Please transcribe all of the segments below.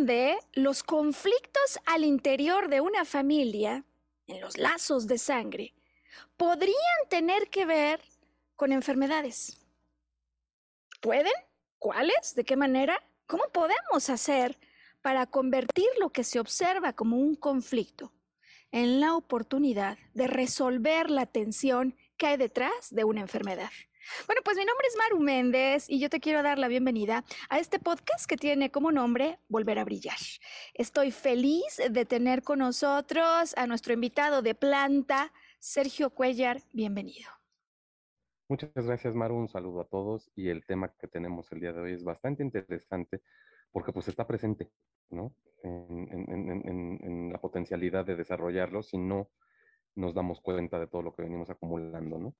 ¿Hasta dónde los conflictos al interior de una familia, en los lazos de sangre, podrían tener que ver con enfermedades? ¿Pueden? ¿Cuáles? ¿De qué manera? ¿Cómo podemos hacer para convertir lo que se observa como un conflicto en la oportunidad de resolver la tensión que hay detrás de una enfermedad? Bueno, pues mi nombre es Maru Méndez y yo te quiero dar la bienvenida a este podcast que tiene como nombre Volver a Brillar. Estoy feliz de tener con nosotros a nuestro invitado de planta, Sergio Cuellar. Bienvenido. Muchas gracias, Maru. Un saludo a todos. Y el tema que tenemos el día de hoy es bastante interesante porque pues está presente, ¿no? En, la potencialidad de desarrollarlo si no nos damos cuenta de todo lo que venimos acumulando, ¿no?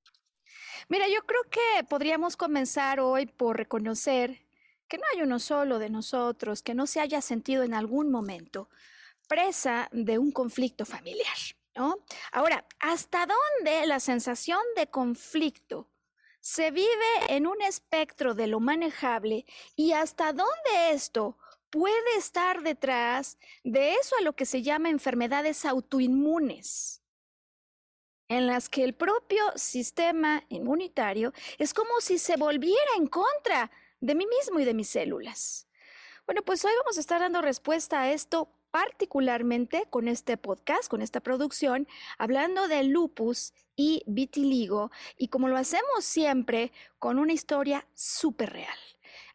Mira, yo creo que podríamos comenzar hoy por reconocer que no hay uno solo de nosotros que no se haya sentido en algún momento presa de un conflicto familiar, ¿no? Ahora, ¿hasta dónde la sensación de conflicto se vive en un espectro de lo manejable y hasta dónde esto puede estar detrás de eso a lo que se llama enfermedades autoinmunes? En las que el propio sistema inmunitario es como si se volviera en contra de mí mismo y de mis células. Bueno, pues hoy vamos a estar dando respuesta a esto particularmente con este podcast, con esta producción, hablando de lupus y vitiligo y como lo hacemos siempre, con una historia súper real.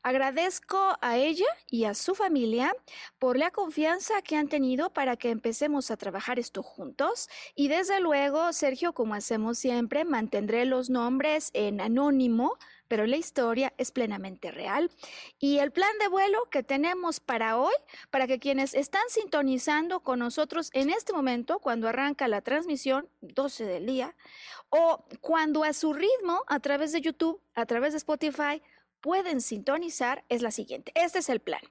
Agradezco a ella y a su familia por la confianza que han tenido para que empecemos a trabajar esto juntos. Y desde luego, Sergio, como hacemos siempre, mantendré los nombres en anónimo pero la historia es plenamente real. Y el plan de vuelo que tenemos para hoy, para que quienes están sintonizando con nosotros en este momento, cuando arranca la transmisión, 12 del día, o cuando a su ritmo, a través de YouTube, a través de Spotify, pueden sintonizar es la siguiente. Este es el plan.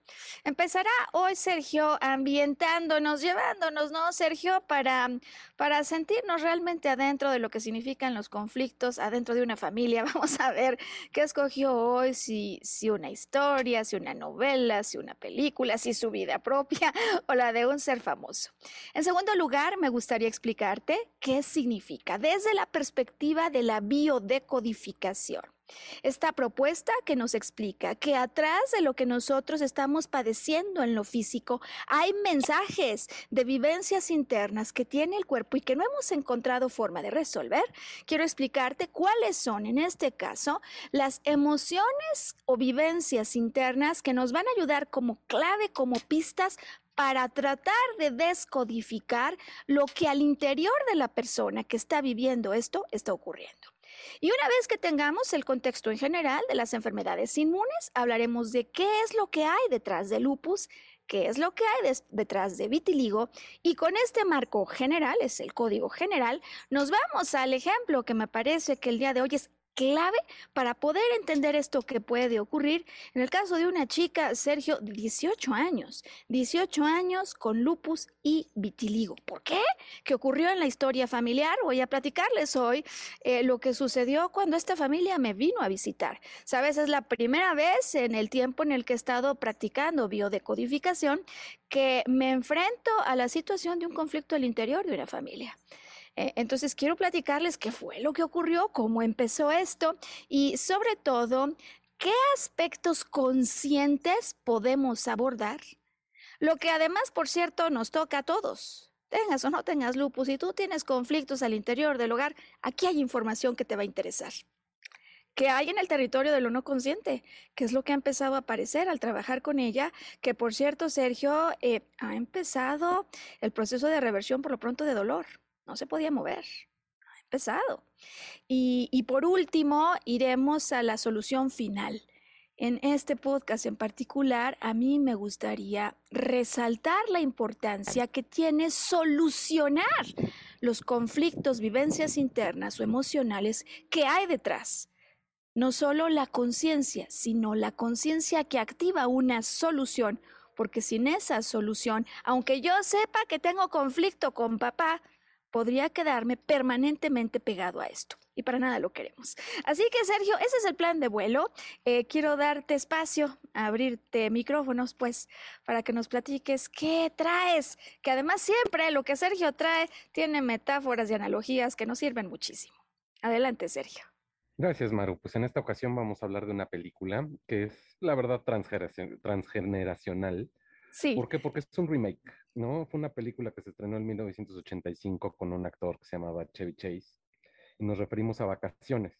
Empezará hoy Sergio ambientándonos, llevándonos, ¿no, Sergio? Para, para sentirnos realmente adentro de lo que significan los conflictos adentro de una familia. Vamos a ver qué escogió hoy, si, si una historia, si una novela, si una película, si su vida propia o la de un ser famoso. En segundo lugar, me gustaría explicarte qué significa desde la perspectiva de la biodecodificación. Esta propuesta que nos explica que atrás de lo que nosotros estamos padeciendo en lo físico hay mensajes de vivencias internas que tiene el cuerpo y que no hemos encontrado forma de resolver. Quiero explicarte cuáles son en este caso las emociones o vivencias internas que nos van a ayudar como clave, como pistas para tratar de descodificar lo que al interior de la persona que está viviendo esto está ocurriendo. Y una vez que tengamos el contexto en general de las enfermedades inmunes, hablaremos de qué es lo que hay detrás del lupus, qué es lo que hay detrás de vitiligo y con este marco general, es el código general, nos vamos al ejemplo que me parece que el día de hoy es clave para poder entender esto que puede ocurrir. En el caso de una chica, Sergio, de 18 años, 18 años con lupus y vitiligo. ¿Por qué? ¿Qué ocurrió en la historia familiar? Voy a platicarles hoy eh, lo que sucedió cuando esta familia me vino a visitar. Sabes, es la primera vez en el tiempo en el que he estado practicando biodecodificación que me enfrento a la situación de un conflicto al interior de una familia. Eh, entonces, quiero platicarles qué fue lo que ocurrió, cómo empezó esto y sobre todo, qué aspectos conscientes podemos abordar. Lo que además, por cierto, nos toca a todos. Tengas o no tengas lupus, si tú tienes conflictos al interior del hogar, aquí hay información que te va a interesar. ¿Qué hay en el territorio de lo no consciente? ¿Qué es lo que ha empezado a aparecer al trabajar con ella? Que por cierto, Sergio, eh, ha empezado el proceso de reversión por lo pronto de dolor no se podía mover. Ha empezado. Y, y por último, iremos a la solución final. En este podcast en particular, a mí me gustaría resaltar la importancia que tiene solucionar los conflictos, vivencias internas o emocionales que hay detrás. No solo la conciencia, sino la conciencia que activa una solución, porque sin esa solución, aunque yo sepa que tengo conflicto con papá, podría quedarme permanentemente pegado a esto. Y para nada lo queremos. Así que, Sergio, ese es el plan de vuelo. Eh, quiero darte espacio, abrirte micrófonos, pues, para que nos platiques qué traes. Que además siempre lo que Sergio trae tiene metáforas y analogías que nos sirven muchísimo. Adelante, Sergio. Gracias, Maru. Pues en esta ocasión vamos a hablar de una película que es, la verdad, transgeneracional Sí. ¿Por qué? Porque es un remake, ¿no? Fue una película que se estrenó en 1985 con un actor que se llamaba Chevy Chase y nos referimos a Vacaciones.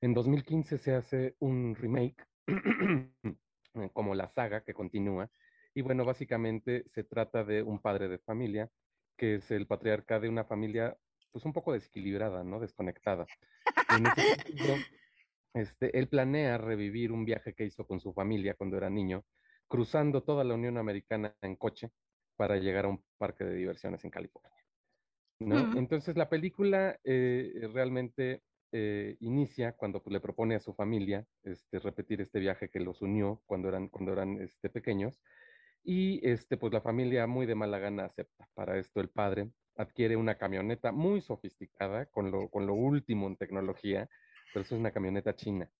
En 2015 se hace un remake como la saga que continúa y bueno, básicamente se trata de un padre de familia que es el patriarca de una familia pues un poco desequilibrada, ¿no? Desconectada. en ese este, él planea revivir un viaje que hizo con su familia cuando era niño cruzando toda la Unión Americana en coche para llegar a un parque de diversiones en California. ¿no? Entonces la película eh, realmente eh, inicia cuando pues, le propone a su familia este, repetir este viaje que los unió cuando eran, cuando eran este, pequeños y este, pues la familia muy de mala gana acepta. Para esto el padre adquiere una camioneta muy sofisticada con lo, con lo último en tecnología, pero eso es una camioneta china,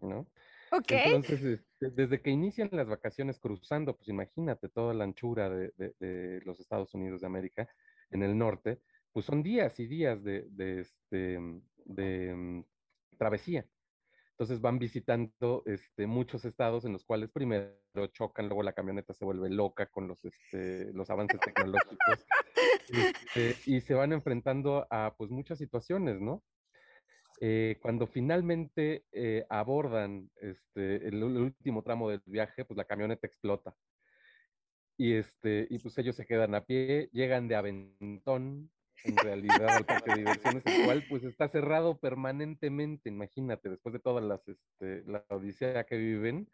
¿no? Entonces, este, desde que inician las vacaciones cruzando, pues imagínate toda la anchura de, los Estados Unidos de América en el norte, pues son días y días de, este, mm, travesía. Entonces van visitando este, muchos estados en los cuales primero chocan, luego la camioneta se vuelve loca con los, este, los avances tecnológicos este, y se van enfrentando a pues muchas situaciones, ¿no? Eh, cuando finalmente eh, abordan este, el, último tramo del viaje, pues la camioneta explota. Y, este, y pues ellos se quedan a pie, llegan de aventón, en realidad, al parque de diversiones, el cual pues está cerrado permanentemente, imagínate, después de toda las, este, la odisea que viven,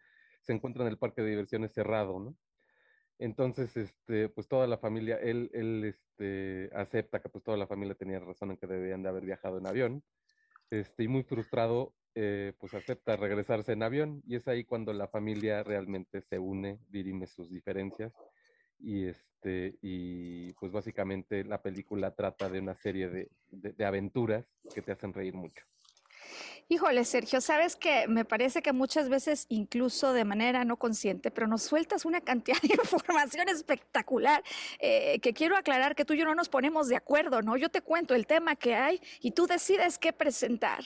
se encuentran en el parque de diversiones cerrado, ¿no? Entonces, este, pues toda la familia, él, él este, acepta que pues toda la familia tenía razón en que debían de haber viajado en avión, este, muy frustrado, eh, pues acepta regresarse en avión y es ahí cuando la familia realmente se une, dirime sus diferencias y este y pues básicamente la película trata de una serie de aventuras que te hacen reír mucho. Híjole, Sergio, sabes que me parece que muchas veces, incluso de manera no consciente, pero nos sueltas una cantidad de información espectacular eh, que quiero aclarar que tú y yo no nos ponemos de acuerdo, ¿no? Yo te cuento el tema que hay y tú decides qué presentar.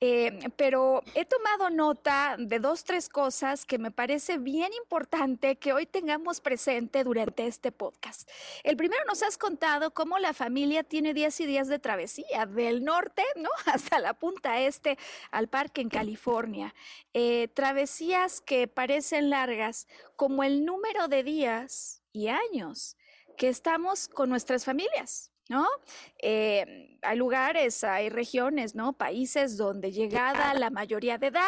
Eh, pero he tomado nota de dos, tres cosas que me parece bien importante que hoy tengamos presente durante este podcast. El primero nos has contado cómo la familia tiene días y días de travesía del norte, ¿no? Hasta la punta este al parque en California. Eh, travesías que parecen largas como el número de días y años que estamos con nuestras familias. ¿no? Eh, hay lugares, hay regiones, ¿no? Países donde llegada la mayoría de edad,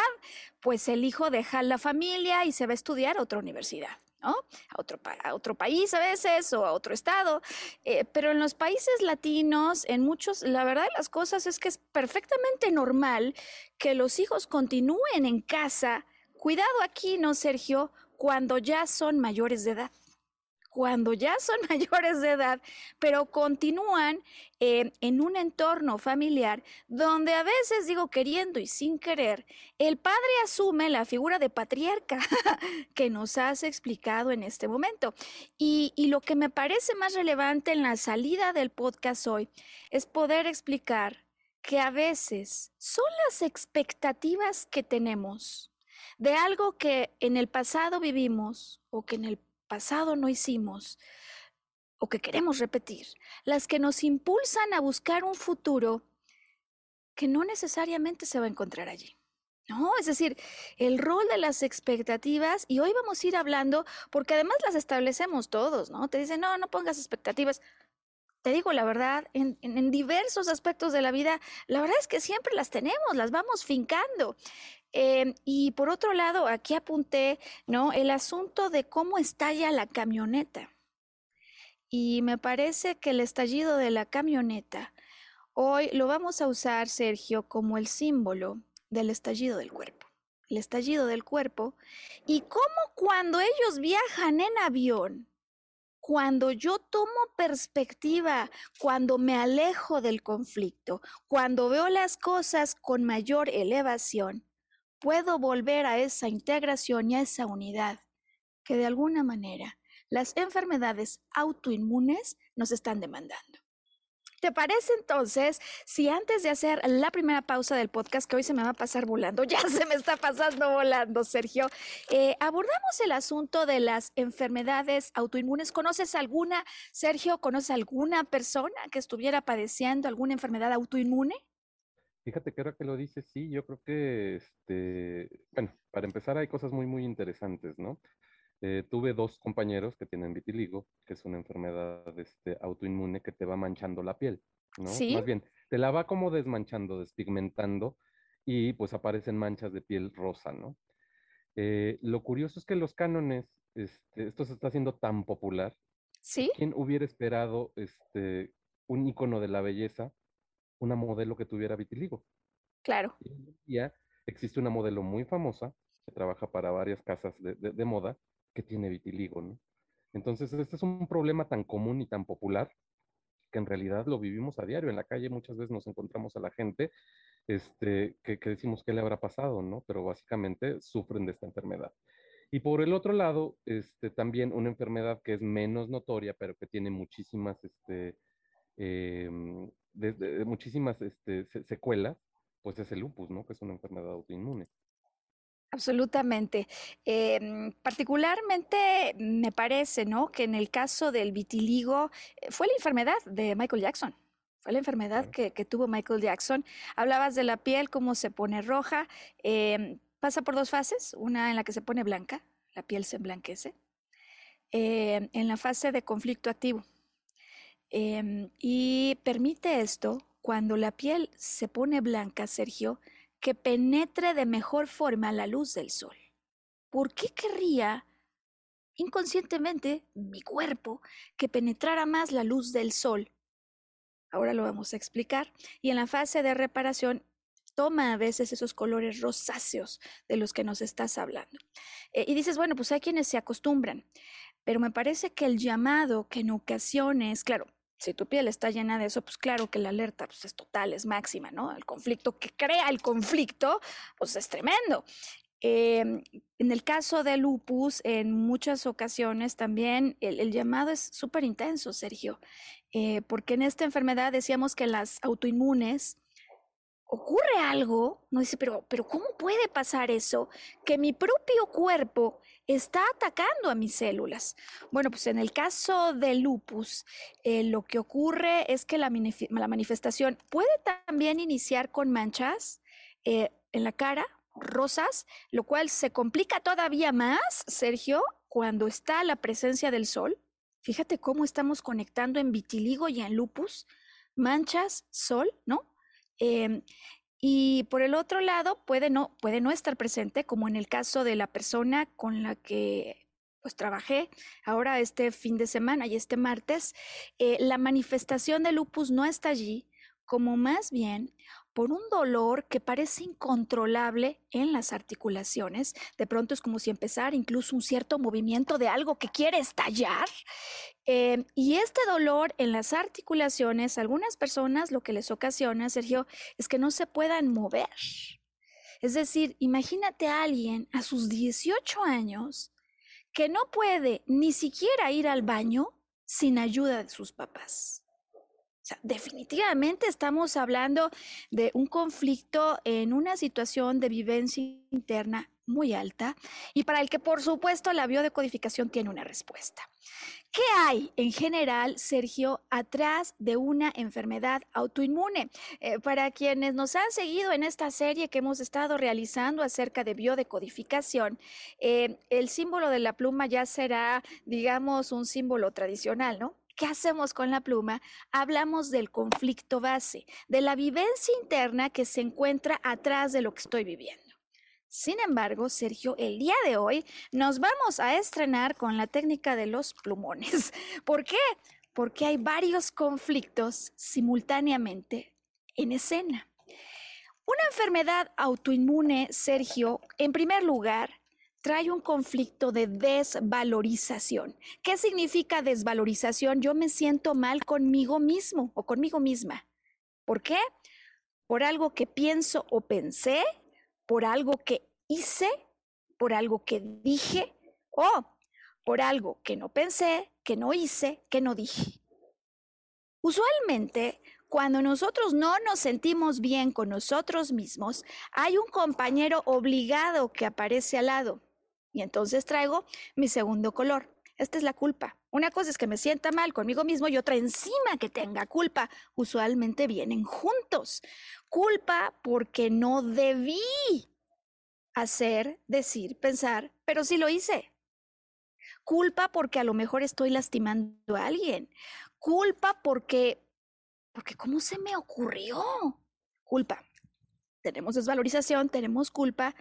pues el hijo deja la familia y se va a estudiar a otra universidad. ¿No? A otro, a otro país a veces o a otro estado. Eh, pero en los países latinos, en muchos, la verdad de las cosas es que es perfectamente normal que los hijos continúen en casa. Cuidado aquí, ¿no, Sergio? Cuando ya son mayores de edad cuando ya son mayores de edad, pero continúan eh, en un entorno familiar donde a veces, digo, queriendo y sin querer, el padre asume la figura de patriarca que nos has explicado en este momento. Y, y lo que me parece más relevante en la salida del podcast hoy es poder explicar que a veces son las expectativas que tenemos de algo que en el pasado vivimos o que en el pasado no hicimos o que queremos repetir, las que nos impulsan a buscar un futuro que no necesariamente se va a encontrar allí. ¿no? Es decir, el rol de las expectativas, y hoy vamos a ir hablando, porque además las establecemos todos, ¿no? Te dicen, no, no pongas expectativas. Te digo la verdad, en, en diversos aspectos de la vida, la verdad es que siempre las tenemos, las vamos fincando. Em, y por otro lado, aquí apunté, ¿no? El asunto de cómo estalla la camioneta. Y me parece que el estallido de la camioneta hoy lo vamos a usar, Sergio, como el símbolo del estallido del cuerpo. El estallido del cuerpo. Y cómo cuando ellos viajan en avión, cuando yo tomo perspectiva, cuando me alejo del conflicto, cuando veo las cosas con mayor elevación, puedo volver a esa integración y a esa unidad que de alguna manera las enfermedades autoinmunes nos están demandando. ¿Te parece entonces si antes de hacer la primera pausa del podcast, que hoy se me va a pasar volando, ya se me está pasando volando, Sergio, eh, abordamos el asunto de las enfermedades autoinmunes? ¿Conoces alguna, Sergio, conoces alguna persona que estuviera padeciendo alguna enfermedad autoinmune? Fíjate que ahora que lo dices, sí, yo creo que, este, bueno, para empezar hay cosas muy, muy interesantes, ¿no? Eh, tuve dos compañeros que tienen vitiligo, que es una enfermedad este, autoinmune que te va manchando la piel, ¿no? ¿Sí? Más bien, te la va como desmanchando, despigmentando y pues aparecen manchas de piel rosa, ¿no? Eh, lo curioso es que los cánones, este, esto se está haciendo tan popular. ¿Sí? ¿Quién hubiera esperado este, un icono de la belleza una modelo que tuviera vitiligo. Claro. Y ya existe una modelo muy famosa que trabaja para varias casas de, de, moda que tiene vitiligo, ¿no? Entonces, este es un problema tan común y tan popular que en realidad lo vivimos a diario. En la calle muchas veces nos encontramos a la gente este, que, que decimos qué le habrá pasado, ¿no? Pero básicamente sufren de esta enfermedad. Y por el otro lado, este, también una enfermedad que es menos notoria, pero que tiene muchísimas este, eh, de, muchísimas este, secuelas, pues es el lupus, ¿no? Que es una enfermedad autoinmune. Absolutamente. Eh, particularmente me parece, ¿no? Que en el caso del vitiligo eh, fue la enfermedad de Michael Jackson. Fue la enfermedad que, que, tuvo Michael Jackson. Hablabas de la piel, cómo se pone roja. Eh, pasa por dos fases. Una en la que se pone blanca, la piel se emblanquece. Eh, en la fase de conflicto activo, Em, y permite esto, cuando la piel se pone blanca, Sergio, que penetre de mejor forma la luz del sol. ¿Por qué querría inconscientemente mi cuerpo que penetrara más la luz del sol? Ahora lo vamos a explicar. Y en la fase de reparación toma a veces esos colores rosáceos de los que nos estás hablando. Eh, y dices, bueno, pues hay quienes se acostumbran, pero me parece que el llamado que en ocasiones, claro, si tu piel está llena de eso, pues claro que la alerta pues, es total, es máxima, ¿no? El conflicto que crea el conflicto, pues es tremendo. Em, en el caso de lupus, en muchas ocasiones también el, llamado es súper intenso, Sergio, eh, porque en esta enfermedad decíamos que las autoinmunes ocurre algo, no dice, pero, pero ¿cómo puede pasar eso? Que mi propio cuerpo está atacando a mis células. Bueno, pues en el caso del lupus, eh, lo que ocurre es que la, manifestación puede también iniciar con manchas eh, en la cara, rosas, lo cual se complica todavía más, Sergio, cuando está la presencia del sol. Fíjate cómo estamos conectando en vitiligo y en lupus, manchas, sol, ¿no? Eh, y por el otro lado, puede no, puede no estar presente, como en el caso de la persona con la que pues trabajé ahora este fin de semana y este martes, eh, la manifestación de lupus no está allí, como más bien por un dolor que parece incontrolable en las articulaciones. De pronto es como si empezara incluso un cierto movimiento de algo que quiere estallar. Eh, y este dolor en las articulaciones, algunas personas lo que les ocasiona, Sergio, es que no se puedan mover. Es decir, imagínate a alguien a sus 18 años que no puede ni siquiera ir al baño sin ayuda de sus papás. Sea, definitivamente estamos hablando de un conflicto en una situación de vivencia interna muy alta y para el que por supuesto la biodecodificación tiene una respuesta. ¿Qué hay en general, Sergio, atrás de una enfermedad autoinmune? Eh, para quienes nos han seguido en esta serie que hemos estado realizando acerca de biodecodificación, eh, el símbolo de la pluma ya será, digamos, un símbolo tradicional, ¿no? ¿Qué hacemos con la pluma? Hablamos del conflicto base, de la vivencia interna que se encuentra atrás de lo que estoy viviendo. Sin embargo, Sergio, el día de hoy nos vamos a estrenar con la técnica de los plumones. ¿Por qué? Porque hay varios conflictos simultáneamente en escena. Una enfermedad autoinmune, Sergio, en primer lugar, trae un conflicto de desvalorización. ¿Qué significa desvalorización? Yo me siento mal conmigo mismo o conmigo misma. ¿Por qué? Por algo que pienso o pensé por algo que hice, por algo que dije o por algo que no pensé, que no hice, que no dije. Usualmente, cuando nosotros no nos sentimos bien con nosotros mismos, hay un compañero obligado que aparece al lado. Y entonces traigo mi segundo color. Esta es la culpa. Una cosa es que me sienta mal conmigo mismo y otra encima que tenga culpa. Usualmente vienen juntos. Culpa porque no debí hacer, decir, pensar, pero sí lo hice. Culpa porque a lo mejor estoy lastimando a alguien. Culpa porque, porque ¿cómo se me ocurrió? Culpa. Tenemos desvalorización, tenemos culpa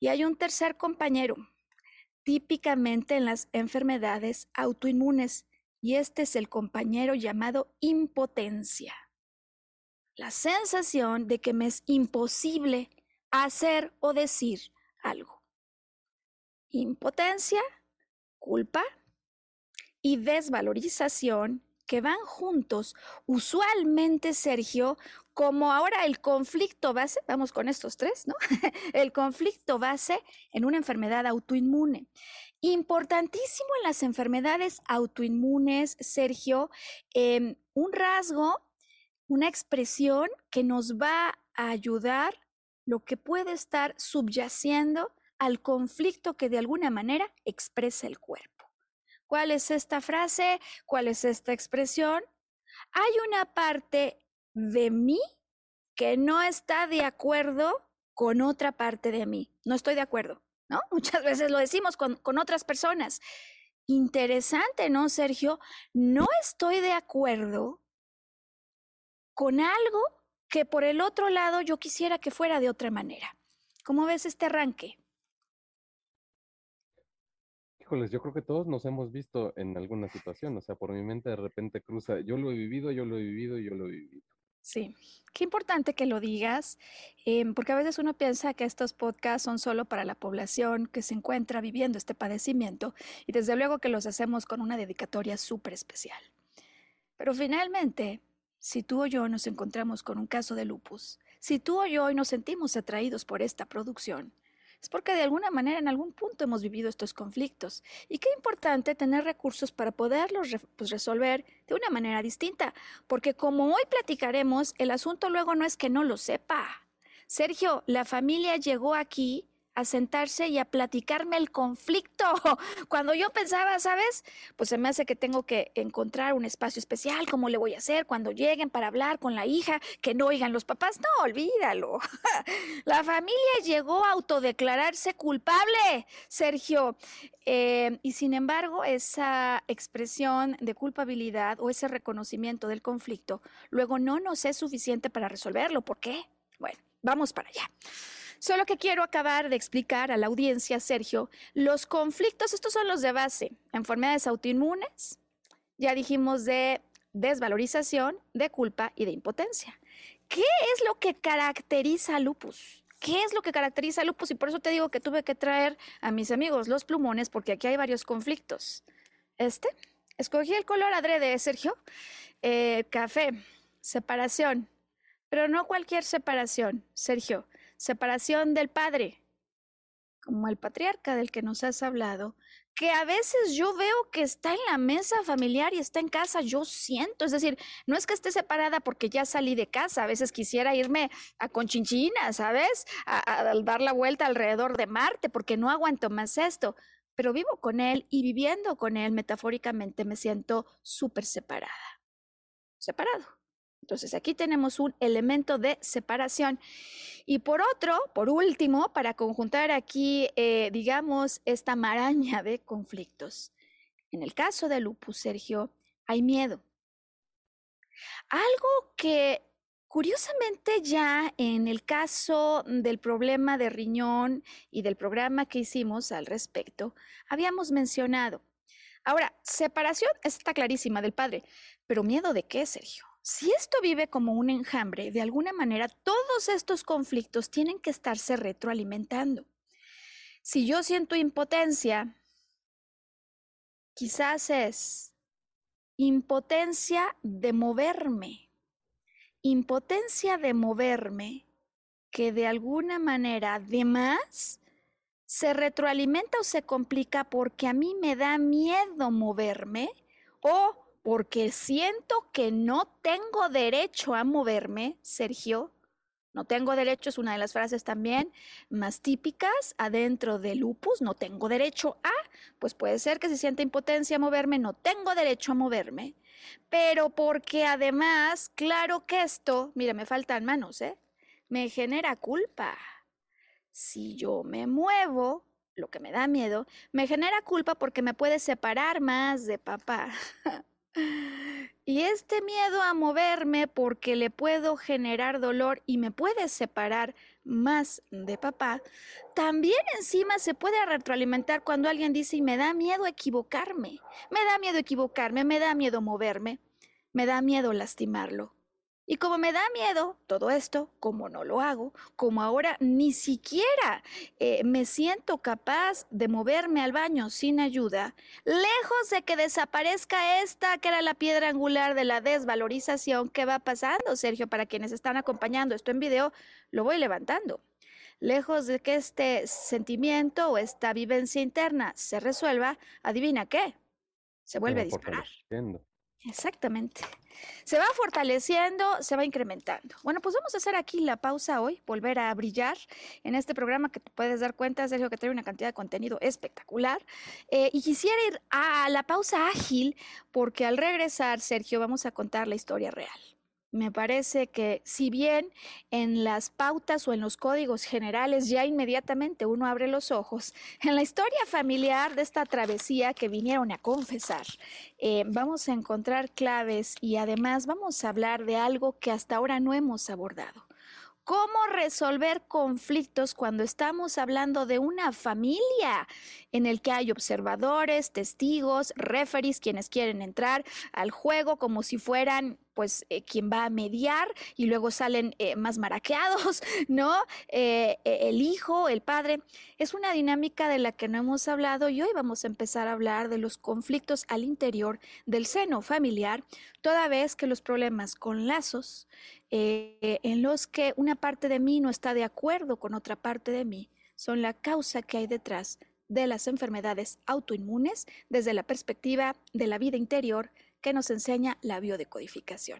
y hay un tercer compañero, típicamente en las enfermedades autoinmunes, y este es el compañero llamado impotencia la sensación de que me es imposible hacer o decir algo. Impotencia, culpa y desvalorización que van juntos, usualmente, Sergio, como ahora el conflicto base, vamos con estos tres, ¿no? el conflicto base en una enfermedad autoinmune. Importantísimo en las enfermedades autoinmunes, Sergio, em, un rasgo una expresión que nos va a ayudar lo que puede estar subyaciendo al conflicto que de alguna manera expresa el cuerpo. ¿Cuál es esta frase? ¿Cuál es esta expresión? Hay una parte de mí que no está de acuerdo con otra parte de mí. No estoy de acuerdo, ¿no? Muchas veces lo decimos con, con otras personas. Interesante, ¿no, Sergio? No estoy de acuerdo con algo que por el otro lado yo quisiera que fuera de otra manera. ¿Cómo ves este arranque? Híjoles, yo creo que todos nos hemos visto en alguna situación, o sea, por mi mente de repente cruza, yo lo he vivido, yo lo he vivido, yo lo he vivido. Sí, qué importante que lo digas, em, porque a veces uno piensa que estos podcasts son solo para la población que se encuentra viviendo este padecimiento y desde luego que los hacemos con una dedicatoria súper especial. Pero finalmente, si tú o yo nos encontramos con un caso de lupus, si tú o yo hoy nos sentimos atraídos por esta producción, es porque de alguna manera en algún punto hemos vivido estos conflictos. Y qué importante tener recursos para poderlos pues, resolver de una manera distinta, porque como hoy platicaremos, el asunto luego no es que no lo sepa. Sergio, la familia llegó aquí a sentarse y a platicarme el conflicto. Cuando yo pensaba, ¿sabes? Pues se me hace que tengo que encontrar un espacio especial, ¿cómo le voy a hacer cuando lleguen para hablar con la hija, que no oigan los papás? No, olvídalo. La familia llegó a autodeclararse culpable, Sergio. Eh, y sin embargo, esa expresión de culpabilidad o ese reconocimiento del conflicto luego no nos es suficiente para resolverlo. ¿Por qué? Bueno, vamos para allá. Solo que quiero acabar de explicar a la audiencia, Sergio, los conflictos, estos son los de base, enfermedades autoinmunes, ya dijimos de desvalorización, de culpa y de impotencia. ¿Qué es lo que caracteriza lupus? ¿Qué es lo que caracteriza al lupus? Y por eso te digo que tuve que traer a mis amigos los plumones, porque aquí hay varios conflictos. Este, escogí el color adrede, Sergio. Eh, café, separación, pero no cualquier separación, Sergio, separación del padre, como el patriarca del que nos has hablado, que a veces yo veo que está en la mesa familiar y está en casa, yo siento, es decir, no es que esté separada porque ya salí de casa, a veces quisiera irme a Conchinchina, ¿sabes? A, a dar la vuelta alrededor de Marte porque no aguanto más esto, pero vivo con él y viviendo con él metafóricamente me siento súper separada, separado. Entonces aquí tenemos un elemento de separación. Y por otro, por último, para conjuntar aquí, eh, digamos, esta maraña de conflictos. En el caso de lupus, Sergio, hay miedo. Algo que curiosamente ya en el caso del problema de riñón y del programa que hicimos al respecto, habíamos mencionado. Ahora, separación está clarísima del padre, pero miedo de qué, Sergio? Si esto vive como un enjambre, de alguna manera todos estos conflictos tienen que estarse retroalimentando. Si yo siento impotencia, quizás es impotencia de moverme, impotencia de moverme que de alguna manera además se retroalimenta o se complica porque a mí me da miedo moverme o porque siento que no tengo derecho a moverme, Sergio. No tengo derecho es una de las frases también más típicas adentro de lupus. No tengo derecho a, pues puede ser que se sienta impotencia a moverme, no tengo derecho a moverme. Pero porque además, claro que esto, mira, me faltan manos, ¿eh? Me genera culpa. Si yo me muevo, lo que me da miedo, me genera culpa porque me puede separar más de papá. Y este miedo a moverme porque le puedo generar dolor y me puede separar más de papá, también encima se puede retroalimentar cuando alguien dice y me da miedo equivocarme, me da miedo equivocarme, me da miedo moverme, me da miedo lastimarlo. Y como me da miedo todo esto, como no lo hago, como ahora ni siquiera eh, me siento capaz de moverme al baño sin ayuda, lejos de que desaparezca esta que era la piedra angular de la desvalorización, ¿qué va pasando, Sergio? Para quienes están acompañando esto en video, lo voy levantando. Lejos de que este sentimiento o esta vivencia interna se resuelva, adivina qué, se vuelve a disparar. Exactamente. Se va fortaleciendo, se va incrementando. Bueno, pues vamos a hacer aquí la pausa hoy, volver a brillar en este programa que te puedes dar cuenta, Sergio, que trae una cantidad de contenido espectacular. Eh, y quisiera ir a la pausa ágil porque al regresar, Sergio, vamos a contar la historia real. Me parece que si bien en las pautas o en los códigos generales ya inmediatamente uno abre los ojos, en la historia familiar de esta travesía que vinieron a confesar, eh, vamos a encontrar claves y además vamos a hablar de algo que hasta ahora no hemos abordado cómo resolver conflictos cuando estamos hablando de una familia en el que hay observadores, testigos, referees, quienes quieren entrar al juego como si fueran pues eh, quien va a mediar y luego salen eh, más maraqueados, ¿no? Eh, el hijo, el padre. Es una dinámica de la que no hemos hablado y hoy vamos a empezar a hablar de los conflictos al interior del seno familiar, toda vez que los problemas con lazos, en los que una parte de mí no está de acuerdo con otra parte de mí, son la causa que hay detrás de las enfermedades autoinmunes desde la perspectiva de la vida interior que nos enseña la biodecodificación.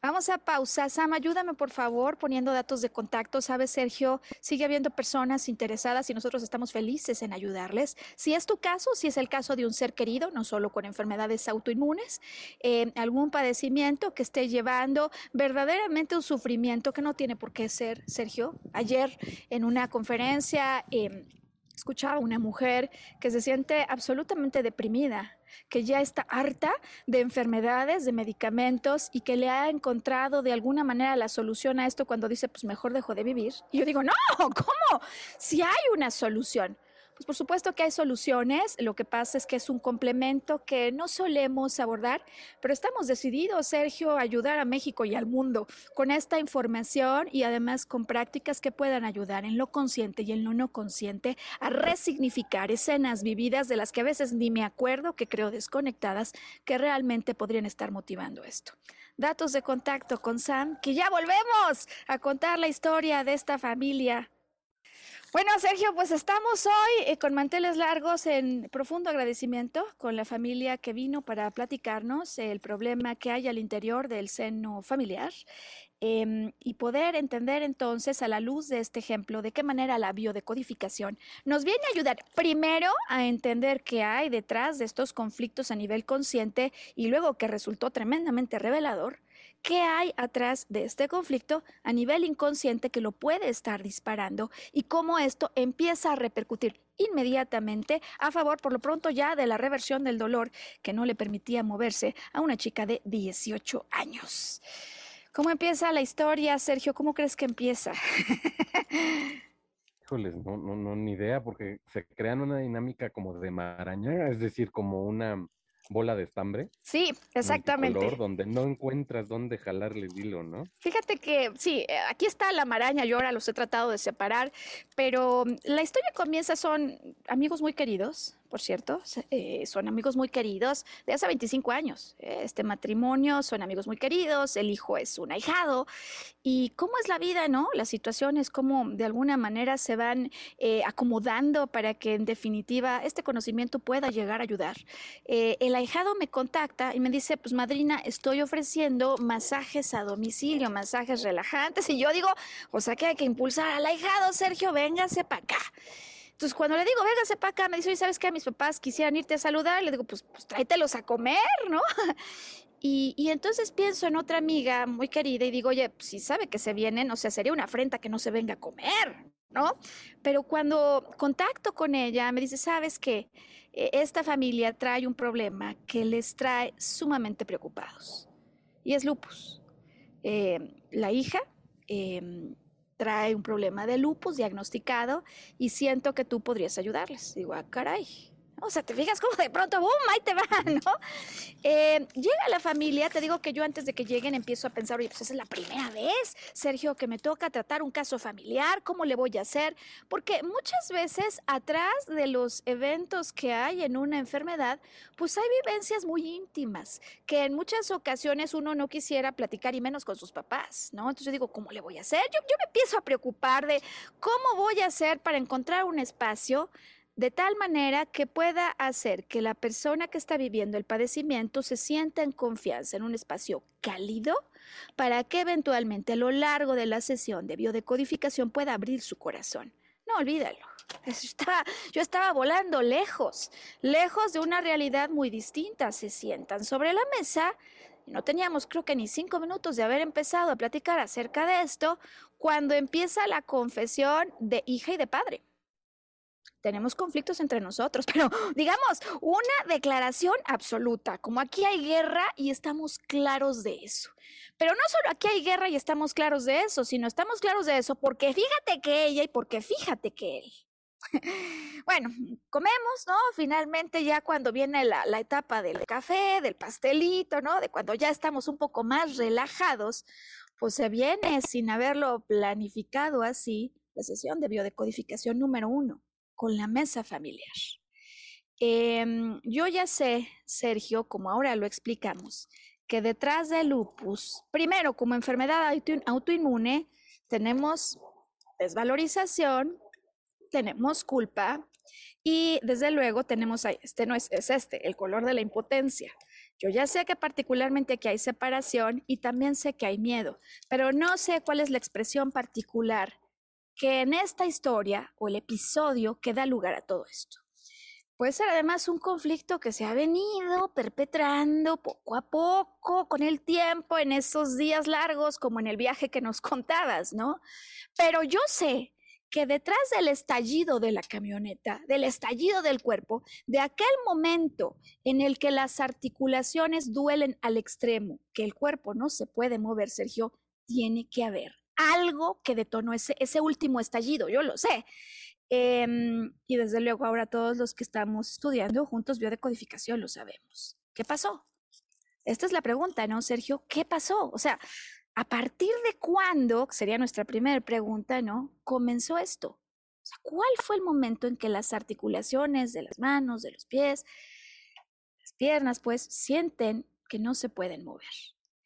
Vamos a pausa. Sam, ayúdame por favor poniendo datos de contacto. Sabes, Sergio, sigue habiendo personas interesadas y nosotros estamos felices en ayudarles. Si es tu caso, si es el caso de un ser querido, no solo con enfermedades autoinmunes, eh, algún padecimiento que esté llevando verdaderamente un sufrimiento que no tiene por qué ser, Sergio. Ayer en una conferencia... Em, Escuchaba a una mujer que se siente absolutamente deprimida, que ya está harta de enfermedades, de medicamentos y que le ha encontrado de alguna manera la solución a esto cuando dice, pues mejor dejo de vivir. Y yo digo, no, ¿cómo? Si hay una solución. Pues por supuesto que hay soluciones, lo que pasa es que es un complemento que no solemos abordar, pero estamos decididos, Sergio, a ayudar a México y al mundo con esta información y además con prácticas que puedan ayudar en lo consciente y en lo no consciente a resignificar escenas vividas de las que a veces ni me acuerdo, que creo desconectadas, que realmente podrían estar motivando esto. Datos de contacto con Sam, que ya volvemos a contar la historia de esta familia bueno, Sergio, pues estamos hoy eh, con manteles largos en profundo agradecimiento con la familia que vino para platicarnos el problema que hay al interior del seno familiar em, y poder entender entonces a la luz de este ejemplo de qué manera la biodecodificación nos viene a ayudar primero a entender qué hay detrás de estos conflictos a nivel consciente y luego que resultó tremendamente revelador qué hay atrás de este conflicto a nivel inconsciente que lo puede estar disparando y cómo esto empieza a repercutir inmediatamente a favor, por lo pronto ya, de la reversión del dolor que no le permitía moverse a una chica de 18 años. ¿Cómo empieza la historia, Sergio? ¿Cómo crees que empieza? Híjoles, no, no, no, ni idea, porque se crean una dinámica como de maraña, es decir, como una bola de estambre. Sí, exactamente. donde no encuentras dónde jalarle el hilo, ¿no? Fíjate que sí, eh, aquí está la maraña, yo ahora los he tratado de separar, pero mm, la historia comienza, son amigos muy queridos, por cierto, eh, son amigos muy queridos de hace 25 años. Este matrimonio son amigos muy queridos, el hijo es un ahijado. ¿Y cómo es la vida, no? Las situaciones, cómo de alguna manera se van eh, acomodando para que en definitiva este conocimiento pueda llegar a ayudar. Eh, el ahijado me contacta y me dice, pues madrina, estoy ofreciendo masajes a domicilio, masajes relajantes. Y yo digo, o sea que hay que impulsar al ahijado, Sergio, véngase para acá. Entonces, cuando le digo, véngase para acá, me dice, oye, ¿sabes qué? Mis papás quisieran irte a saludar. Le digo, pues, pues tráetelos a comer, ¿no? Y, y, entonces pienso en otra amiga muy querida y digo, oye, si sabe que se vienen, o sea, sería una afrenta que no se venga a comer, ¿no? Pero cuando contacto con ella, me dice, ¿sabes qué? E, esta familia trae un problema que les trae sumamente preocupados y es lupus. Eh, la hija eh, trae un problema de lupus diagnosticado y siento que tú podrías ayudarles. Digo, ah, caray, o sea, te fijas como de pronto, ¡boom! Ahí te va, ¿no? Eh, llega la familia, te digo que yo antes de que lleguen empiezo a pensar, oye, pues esa es la primera vez, Sergio, que me toca tratar un caso familiar, ¿cómo le voy a hacer? Porque muchas veces atrás de los eventos que hay en una enfermedad, pues hay vivencias muy íntimas, que en muchas ocasiones uno no quisiera platicar y menos con sus papás, ¿no? Entonces yo digo, ¿cómo le voy a hacer? Yo, yo me empiezo a preocupar de cómo voy a hacer para encontrar un espacio de tal manera que pueda hacer que la persona que está viviendo el padecimiento se sienta en confianza en un espacio cálido para que eventualmente a lo largo de la sesión de biodecodificación pueda abrir su corazón. No olvídalo. yo estaba volando lejos, lejos de una realidad muy distinta. Se sientan sobre la mesa no teníamos creo que ni cinco minutos de haber empezado a platicar acerca de esto cuando empieza la confesión de hija y de padre tenemos conflictos entre nosotros, pero digamos, una declaración absoluta, como aquí hay guerra y estamos claros de eso. Pero no solo aquí hay guerra y estamos claros de eso, sino estamos claros de eso porque fíjate que ella y porque fíjate que él. Bueno, comemos, ¿no? Finalmente ya cuando viene la, etapa del café, del pastelito, ¿no? De cuando ya estamos un poco más relajados, pues se viene sin haberlo planificado así la sesión de biodecodificación número uno con la mesa familiar. Em, yo ya sé, Sergio, como ahora lo explicamos, que detrás del lupus, primero como enfermedad autoinmune, tenemos desvalorización, tenemos culpa y desde luego tenemos, este no es, es este, el color de la impotencia. Yo ya sé que particularmente aquí hay separación y también sé que hay miedo, pero no sé cuál es la expresión particular que en esta historia o el episodio que da lugar a todo esto. Puede ser además un conflicto que se ha venido perpetrando poco a poco con el tiempo en esos días largos como en el viaje que nos contabas, ¿no? Pero yo sé que detrás del estallido de la camioneta, del estallido del cuerpo, de aquel momento en el que las articulaciones duelen al extremo, que el cuerpo no se puede mover, Sergio, tiene que haber algo que detonó ese, último estallido, yo lo sé. Em, y desde luego ahora todos los que estamos estudiando juntos biodecodificación lo sabemos. ¿Qué pasó? Esta es la pregunta, ¿no, Sergio? ¿Qué pasó? O sea, ¿a partir de cuándo, sería nuestra primera pregunta, ¿no? Comenzó esto. ¿cuál fue el momento en que las articulaciones de las manos, de los pies, las piernas, pues, sienten que no se pueden mover?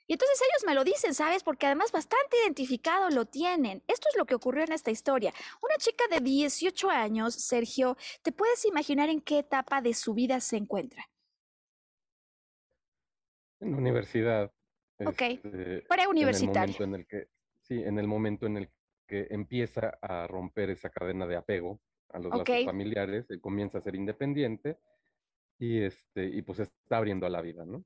Y entonces ellos me lo dicen, ¿sabes? Porque además bastante identificado lo tienen. Esto es lo que ocurrió en esta historia. Una chica de 18 años, Sergio, ¿te puedes imaginar en qué etapa de su vida se encuentra? En la universidad. Ok, este, preuniversitario. En el que, sí, en el momento en el que empieza a romper esa cadena de apego a los lazos familiares, comienza a ser independiente y, este, y pues está abriendo a la vida, ¿no?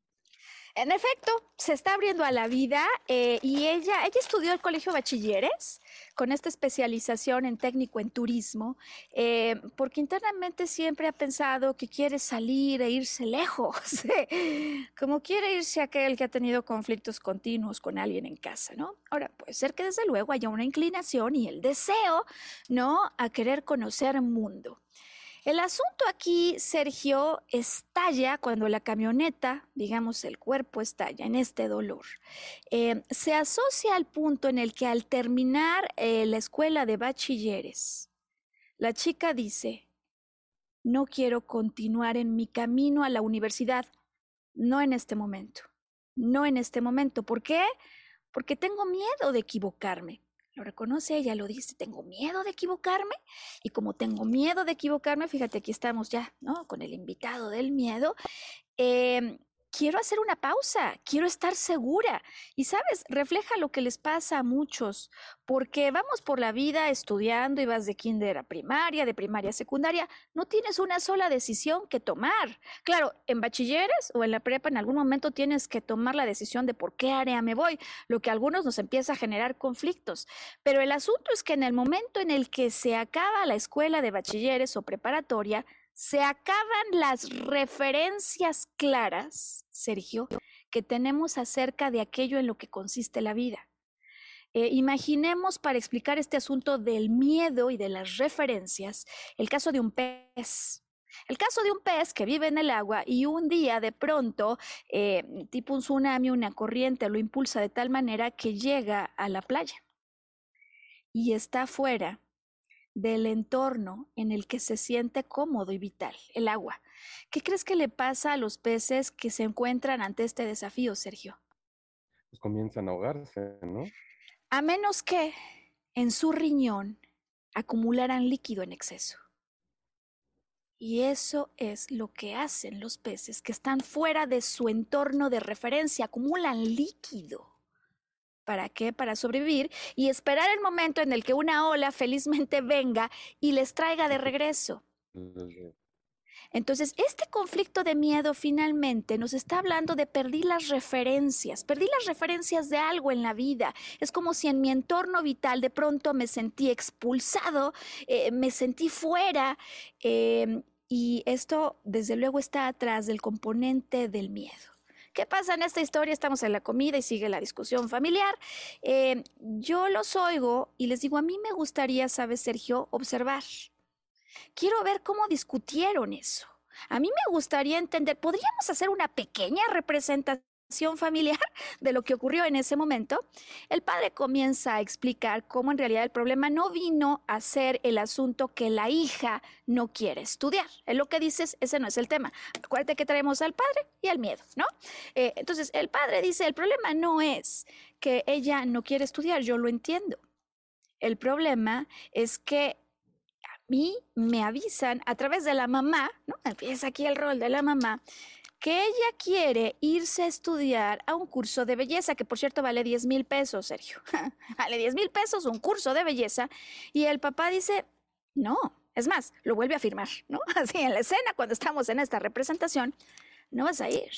En efecto, se está abriendo a la vida eh, y ella, ella estudió el colegio bachilleres con esta especialización en técnico en turismo, eh, porque internamente siempre ha pensado que quiere salir e irse lejos, como quiere irse aquel que ha tenido conflictos continuos con alguien en casa, ¿no? Ahora, puede ser que desde luego haya una inclinación y el deseo, ¿no? A querer conocer el mundo. El asunto aquí, Sergio, estalla cuando la camioneta, digamos el cuerpo estalla en este dolor. Eh, se asocia al punto en el que al terminar eh, la escuela de bachilleres, la chica dice, no quiero continuar en mi camino a la universidad, no en este momento, no en este momento. ¿Por qué? Porque tengo miedo de equivocarme lo reconoce, ella lo dice, tengo miedo de equivocarme y como tengo miedo de equivocarme, fíjate, aquí estamos ya, ¿no? Con el invitado del miedo. Eh, quiero hacer una pausa, quiero estar segura. Y sabes, refleja lo que les pasa a muchos, porque vamos por la vida estudiando y vas de kinder a primaria, de primaria a secundaria, no tienes una sola decisión que tomar. Claro, en bachilleres o en la prepa en algún momento tienes que tomar la decisión de por qué área me voy, lo que a algunos nos empieza a generar conflictos. Pero el asunto es que en el momento en el que se acaba la escuela de bachilleres o preparatoria, se acaban las referencias claras, Sergio, que tenemos acerca de aquello en lo que consiste la vida. Eh, imaginemos para explicar este asunto del miedo y de las referencias el caso de un pez. El caso de un pez que vive en el agua y un día de pronto, eh, tipo un tsunami, una corriente, lo impulsa de tal manera que llega a la playa y está afuera del entorno en el que se siente cómodo y vital, el agua. ¿Qué crees que le pasa a los peces que se encuentran ante este desafío, Sergio? Pues comienzan a ahogarse, ¿no? A menos que en su riñón acumularan líquido en exceso. Y eso es lo que hacen los peces que están fuera de su entorno de referencia, acumulan líquido. ¿Para qué? Para sobrevivir y esperar el momento en el que una ola felizmente venga y les traiga de regreso. Entonces, este conflicto de miedo finalmente nos está hablando de perdí las referencias, perdí las referencias de algo en la vida. Es como si en mi entorno vital de pronto me sentí expulsado, eh, me sentí fuera. Em, y esto, desde luego, está atrás del componente del miedo. ¿Qué pasa en esta historia? Estamos en la comida y sigue la discusión familiar. Eh, yo los oigo y les digo, a mí me gustaría, ¿sabes, Sergio, observar. Quiero ver cómo discutieron eso. A mí me gustaría entender, ¿podríamos hacer una pequeña representación? Familiar de lo que ocurrió en ese momento, el padre comienza a explicar cómo en realidad el problema no vino a ser el asunto que la hija no quiere estudiar. En lo que dices, ese no es el tema. Acuérdate que traemos al padre y al miedo, ¿no? Eh, entonces, el padre dice, el problema no es que ella no quiere estudiar, yo lo entiendo. El problema es que a mí me avisan a través de la mamá, ¿no? Empieza aquí el rol de la mamá, que ella quiere irse a estudiar a un curso de belleza, que por cierto vale 10 mil pesos, Sergio. vale 10 mil pesos un curso de belleza. Y el papá dice, no, es más, lo vuelve a afirmar, ¿no? Así en la escena, cuando estamos en esta representación, no vas a ir.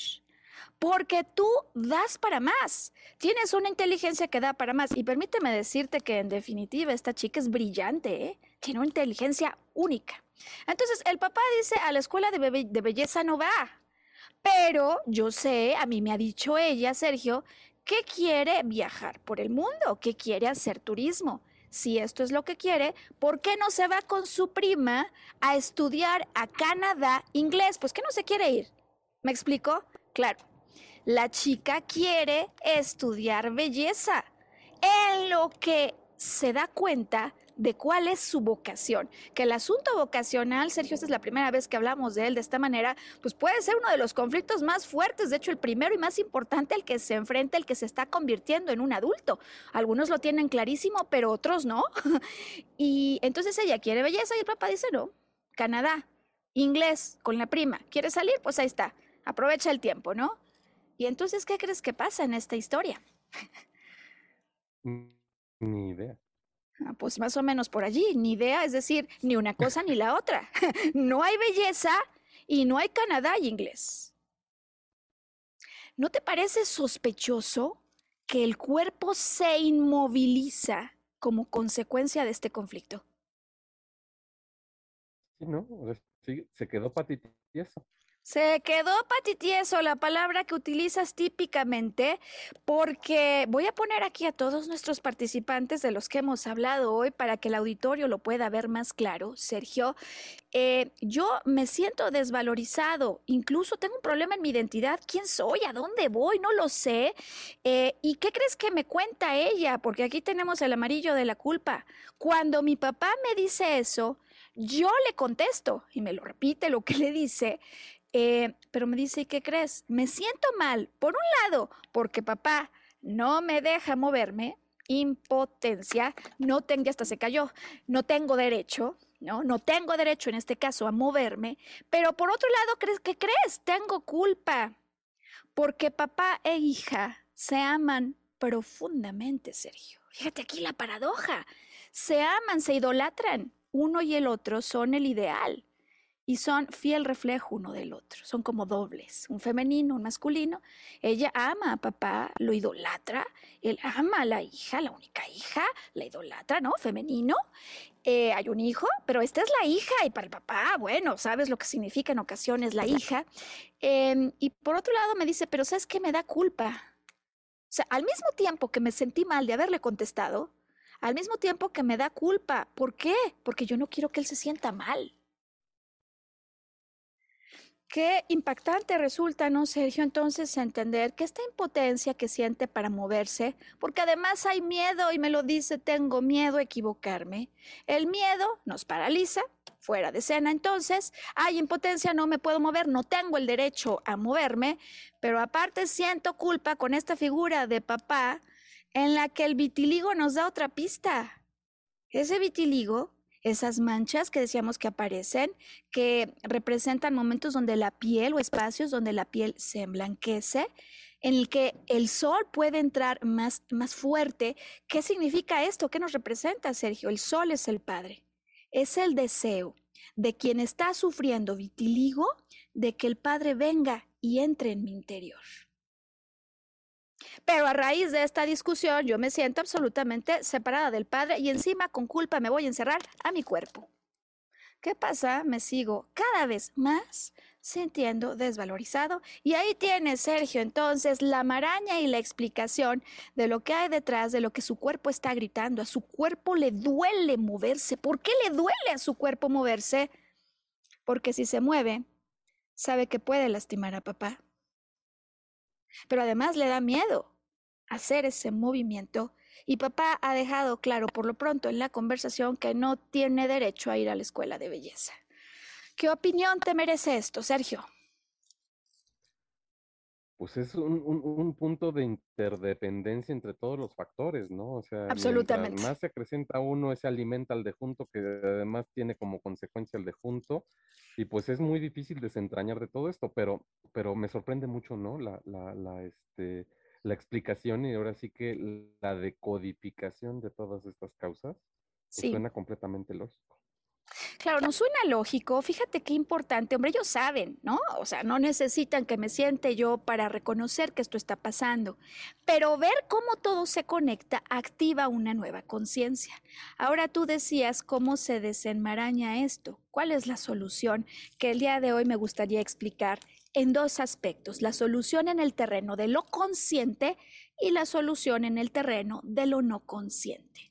Porque tú das para más. Tienes una inteligencia que da para más. Y permíteme decirte que en definitiva esta chica es brillante, ¿eh? tiene una inteligencia única. Entonces, el papá dice, a la escuela de, de belleza no va. Pero yo sé, a mí me ha dicho ella, Sergio, que quiere viajar por el mundo, que quiere hacer turismo. Si esto es lo que quiere, ¿por qué no se va con su prima a estudiar a Canadá inglés? Pues que no se quiere ir. ¿Me explico? Claro. La chica quiere estudiar belleza. En lo que se da cuenta de cuál es su vocación. Que el asunto vocacional, Sergio, esta es la primera vez que hablamos de él de esta manera, pues puede ser uno de los conflictos más fuertes, de hecho el primero y más importante al que se enfrenta el que se está convirtiendo en un adulto. Algunos lo tienen clarísimo, pero otros no. y entonces ella quiere belleza y el papá dice no. Canadá, inglés, con la prima. ¿Quiere salir? Pues ahí está. Aprovecha el tiempo, ¿no? Y entonces, ¿qué crees que pasa en esta historia? Ni idea. Ah, pues más o menos por allí, ni idea, es decir, ni una cosa ni la otra. no hay belleza y no hay Canadá y inglés. ¿No te parece sospechoso que el cuerpo se inmoviliza como consecuencia de este conflicto? Sí, ¿no? Sí, se quedó patitieso. Se quedó patitieso la palabra que utilizas típicamente porque voy a poner aquí a todos nuestros participantes de los que hemos hablado hoy para que el auditorio lo pueda ver más claro. Sergio, eh, yo me siento desvalorizado, incluso tengo un problema en mi identidad. ¿Quién soy? ¿A dónde voy? No lo sé. Eh, ¿Y qué crees que me cuenta ella? Porque aquí tenemos el amarillo de la culpa. Cuando mi papá me dice eso, yo le contesto y me lo repite lo que le dice. Eh, pero me dice, ¿y qué crees? Me siento mal, por un lado, porque papá no me deja moverme, impotencia, no tengo, hasta se cayó, no tengo derecho, ¿no? No tengo derecho en este caso a moverme, pero por otro lado, ¿crees qué crees? Tengo culpa, porque papá e hija se aman profundamente, Sergio. Fíjate aquí la paradoja. Se aman, se idolatran. Uno y el otro son el ideal y son fiel reflejo uno del otro, son como dobles, un femenino, un masculino. Ella ama a papá, lo idolatra, él ama a la hija, la única hija, la idolatra, ¿no? Femenino. Eh, hay un hijo, pero esta es la hija y para el papá, bueno, sabes lo que significa en ocasiones la hija. Em, y por otro lado me dice, pero ¿sabes qué me da culpa? O sea, al mismo tiempo que me sentí mal de haberle contestado, al mismo tiempo que me da culpa. ¿Por qué? Porque yo no quiero que él se sienta mal. Qué impactante resulta, ¿no, Sergio? Entonces entender que esta impotencia que siente para moverse, porque además hay miedo y me lo dice, tengo miedo a equivocarme. El miedo nos paraliza, fuera de escena entonces, hay impotencia, no me puedo mover, no tengo el derecho a moverme, pero aparte siento culpa con esta figura de papá en la que el vitiligo nos da otra pista. Ese vitiligo esas manchas que decíamos que aparecen, que representan momentos donde la piel o espacios donde la piel se emblanquece, en el que el sol puede entrar más, más fuerte. ¿Qué significa esto? ¿Qué nos representa, Sergio? El sol es el Padre. Es el deseo de quien está sufriendo vitiligo de que el Padre venga y entre en mi interior. Pero a raíz de esta discusión yo me siento absolutamente separada del Padre y encima con culpa me voy a encerrar a mi cuerpo. ¿Qué pasa? Me sigo cada vez más sintiendo desvalorizado. Y ahí tiene Sergio entonces la maraña y la explicación de lo que hay detrás de lo que su cuerpo está gritando. A su cuerpo le duele moverse. ¿Por qué le duele a su cuerpo moverse? Porque si se mueve, sabe que puede lastimar a papá pero además le da miedo hacer ese movimiento y papá ha dejado claro por lo pronto en la conversación que no tiene derecho a ir a la escuela de belleza. ¿Qué opinión te merece esto, Sergio? Pues es un, punto de interdependencia entre todos los factores, ¿no? O sea, Absolutamente. más se acrecenta uno, ese alimenta al de junto, que además tiene como consecuencia el de junto, y pues es muy difícil desentrañar de todo esto, pero, pero me sorprende mucho, ¿no? La, la, la, este, la explicación y ahora sí que la decodificación de todas estas causas pues, suena completamente lógico. Claro, no suena lógico. Fíjate qué importante. Hombre, ellos saben, ¿no? O sea, no necesitan que me siente yo para reconocer que esto está pasando. Pero ver cómo todo se conecta activa una nueva conciencia. Ahora tú decías cómo se desenmaraña esto. ¿Cuál es la solución que el día de hoy me gustaría explicar en dos aspectos? La solución en el terreno de lo consciente y la solución en el terreno de lo no consciente.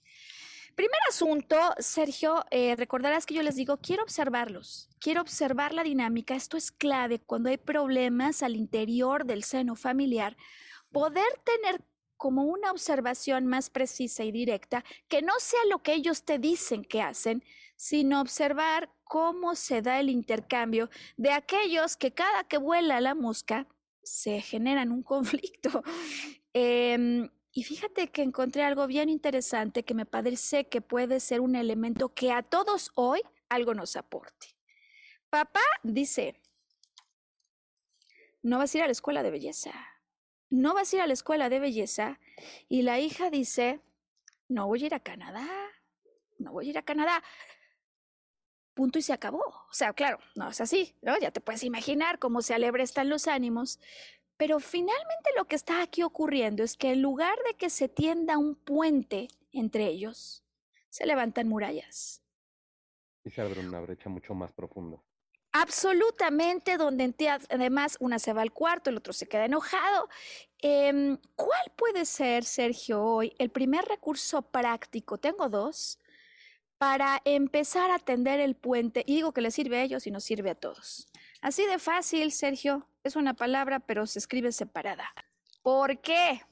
Primer asunto, Sergio, eh, recordarás que yo les digo, quiero observarlos, quiero observar la dinámica. Esto es clave cuando hay problemas al interior del seno familiar, poder tener como una observación más precisa y directa, que no sea lo que ellos te dicen que hacen, sino observar cómo se da el intercambio de aquellos que cada que vuela la mosca se generan un conflicto. Eh, y fíjate que encontré algo bien interesante que me parece que puede ser un elemento que a todos hoy algo nos aporte. Papá dice, no vas a ir a la escuela de belleza, no vas a ir a la escuela de belleza. Y la hija dice, no voy a ir a Canadá, no voy a ir a Canadá. Punto y se acabó. O sea, claro, no es así, ¿no? Ya te puedes imaginar cómo se están los ánimos. Pero finalmente lo que está aquí ocurriendo es que en lugar de que se tienda un puente entre ellos, se levantan murallas. Y se abre una brecha mucho más profunda. Absolutamente, donde además una se va al cuarto, el otro se queda enojado. Em, ¿Cuál puede ser, Sergio, hoy el primer recurso práctico? Tengo dos para empezar a tender el puente. Y digo que le sirve a ellos y nos sirve a todos. Así de fácil, Sergio. Es una palabra, pero se escribe separada. ¿Por qué?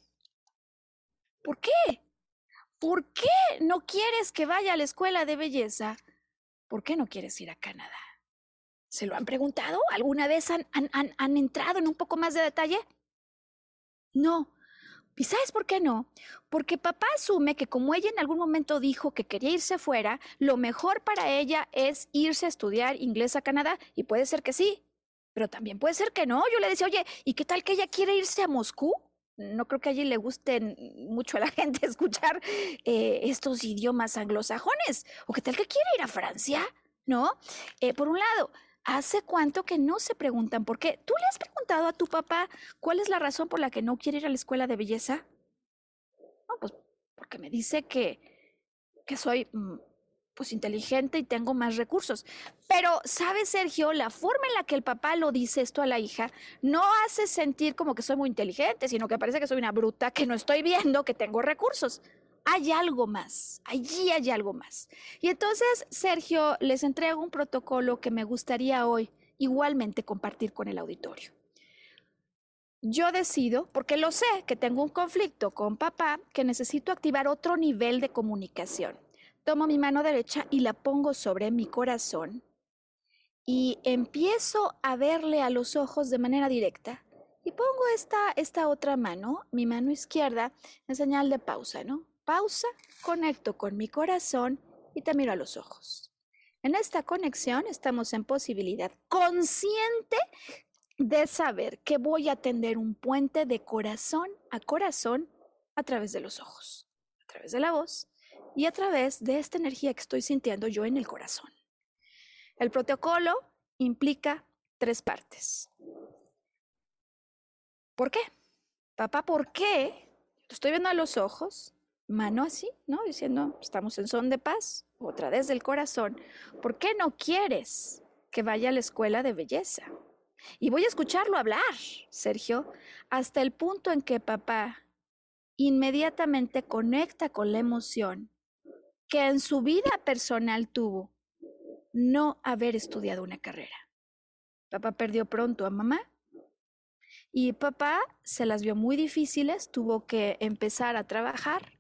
¿Por qué? ¿Por qué no quieres que vaya a la escuela de belleza? ¿Por qué no quieres ir a Canadá? ¿Se lo han preguntado? ¿Alguna vez han, han, han entrado en un poco más de detalle? No. ¿Y sabes por qué no? Porque papá asume que como ella en algún momento dijo que quería irse fuera, lo mejor para ella es irse a estudiar inglés a Canadá. Y puede ser que sí, pero también puede ser que no. Yo le decía, oye, ¿y qué tal que ella quiere irse a Moscú? No creo que allí le gusten mucho a la gente escuchar eh, estos idiomas anglosajones. ¿O qué tal que quiere ir a Francia? ¿No? Eh, por un lado, ¿hace cuánto que no se preguntan por qué? ¿Tú le has preguntado a tu papá cuál es la razón por la que no quiere ir a la escuela de belleza? No, pues porque me dice que, que soy mm, pues inteligente y tengo más recursos. Pero, ¿sabes, Sergio? La forma en la que el papá lo dice esto a la hija no hace sentir como que soy muy inteligente, sino que parece que soy una bruta, que no estoy viendo que tengo recursos. Hay algo más, allí hay algo más. Y entonces, Sergio, les entrego un protocolo que me gustaría hoy igualmente compartir con el auditorio. Yo decido, porque lo sé, que tengo un conflicto con papá, que necesito activar otro nivel de comunicación. Tomo mi mano derecha y la pongo sobre mi corazón y empiezo a verle a los ojos de manera directa. Y pongo esta, esta otra mano, mi mano izquierda, en señal de pausa, ¿no? Pausa, conecto con mi corazón y te miro a los ojos. En esta conexión estamos en posibilidad consciente de saber que voy a tender un puente de corazón a corazón a través de los ojos, a través de la voz y a través de esta energía que estoy sintiendo yo en el corazón. El protocolo implica tres partes. ¿Por qué? Papá, ¿por qué? Lo estoy viendo a los ojos, mano así, ¿no? Diciendo, estamos en son de paz, otra vez del corazón. ¿Por qué no quieres que vaya a la escuela de belleza? Y voy a escucharlo hablar, Sergio, hasta el punto en que papá inmediatamente conecta con la emoción que en su vida personal tuvo no haber estudiado una carrera. Papá perdió pronto a mamá y papá se las vio muy difíciles, tuvo que empezar a trabajar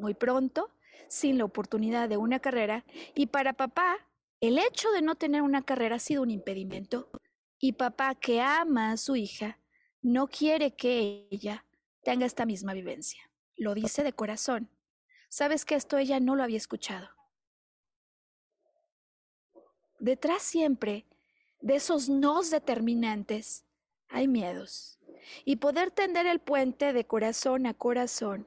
muy pronto, sin la oportunidad de una carrera, y para papá el hecho de no tener una carrera ha sido un impedimento, y papá que ama a su hija no quiere que ella tenga esta misma vivencia. Lo dice de corazón. Sabes que esto ella no lo había escuchado. Detrás siempre de esos nos determinantes hay miedos. Y poder tender el puente de corazón a corazón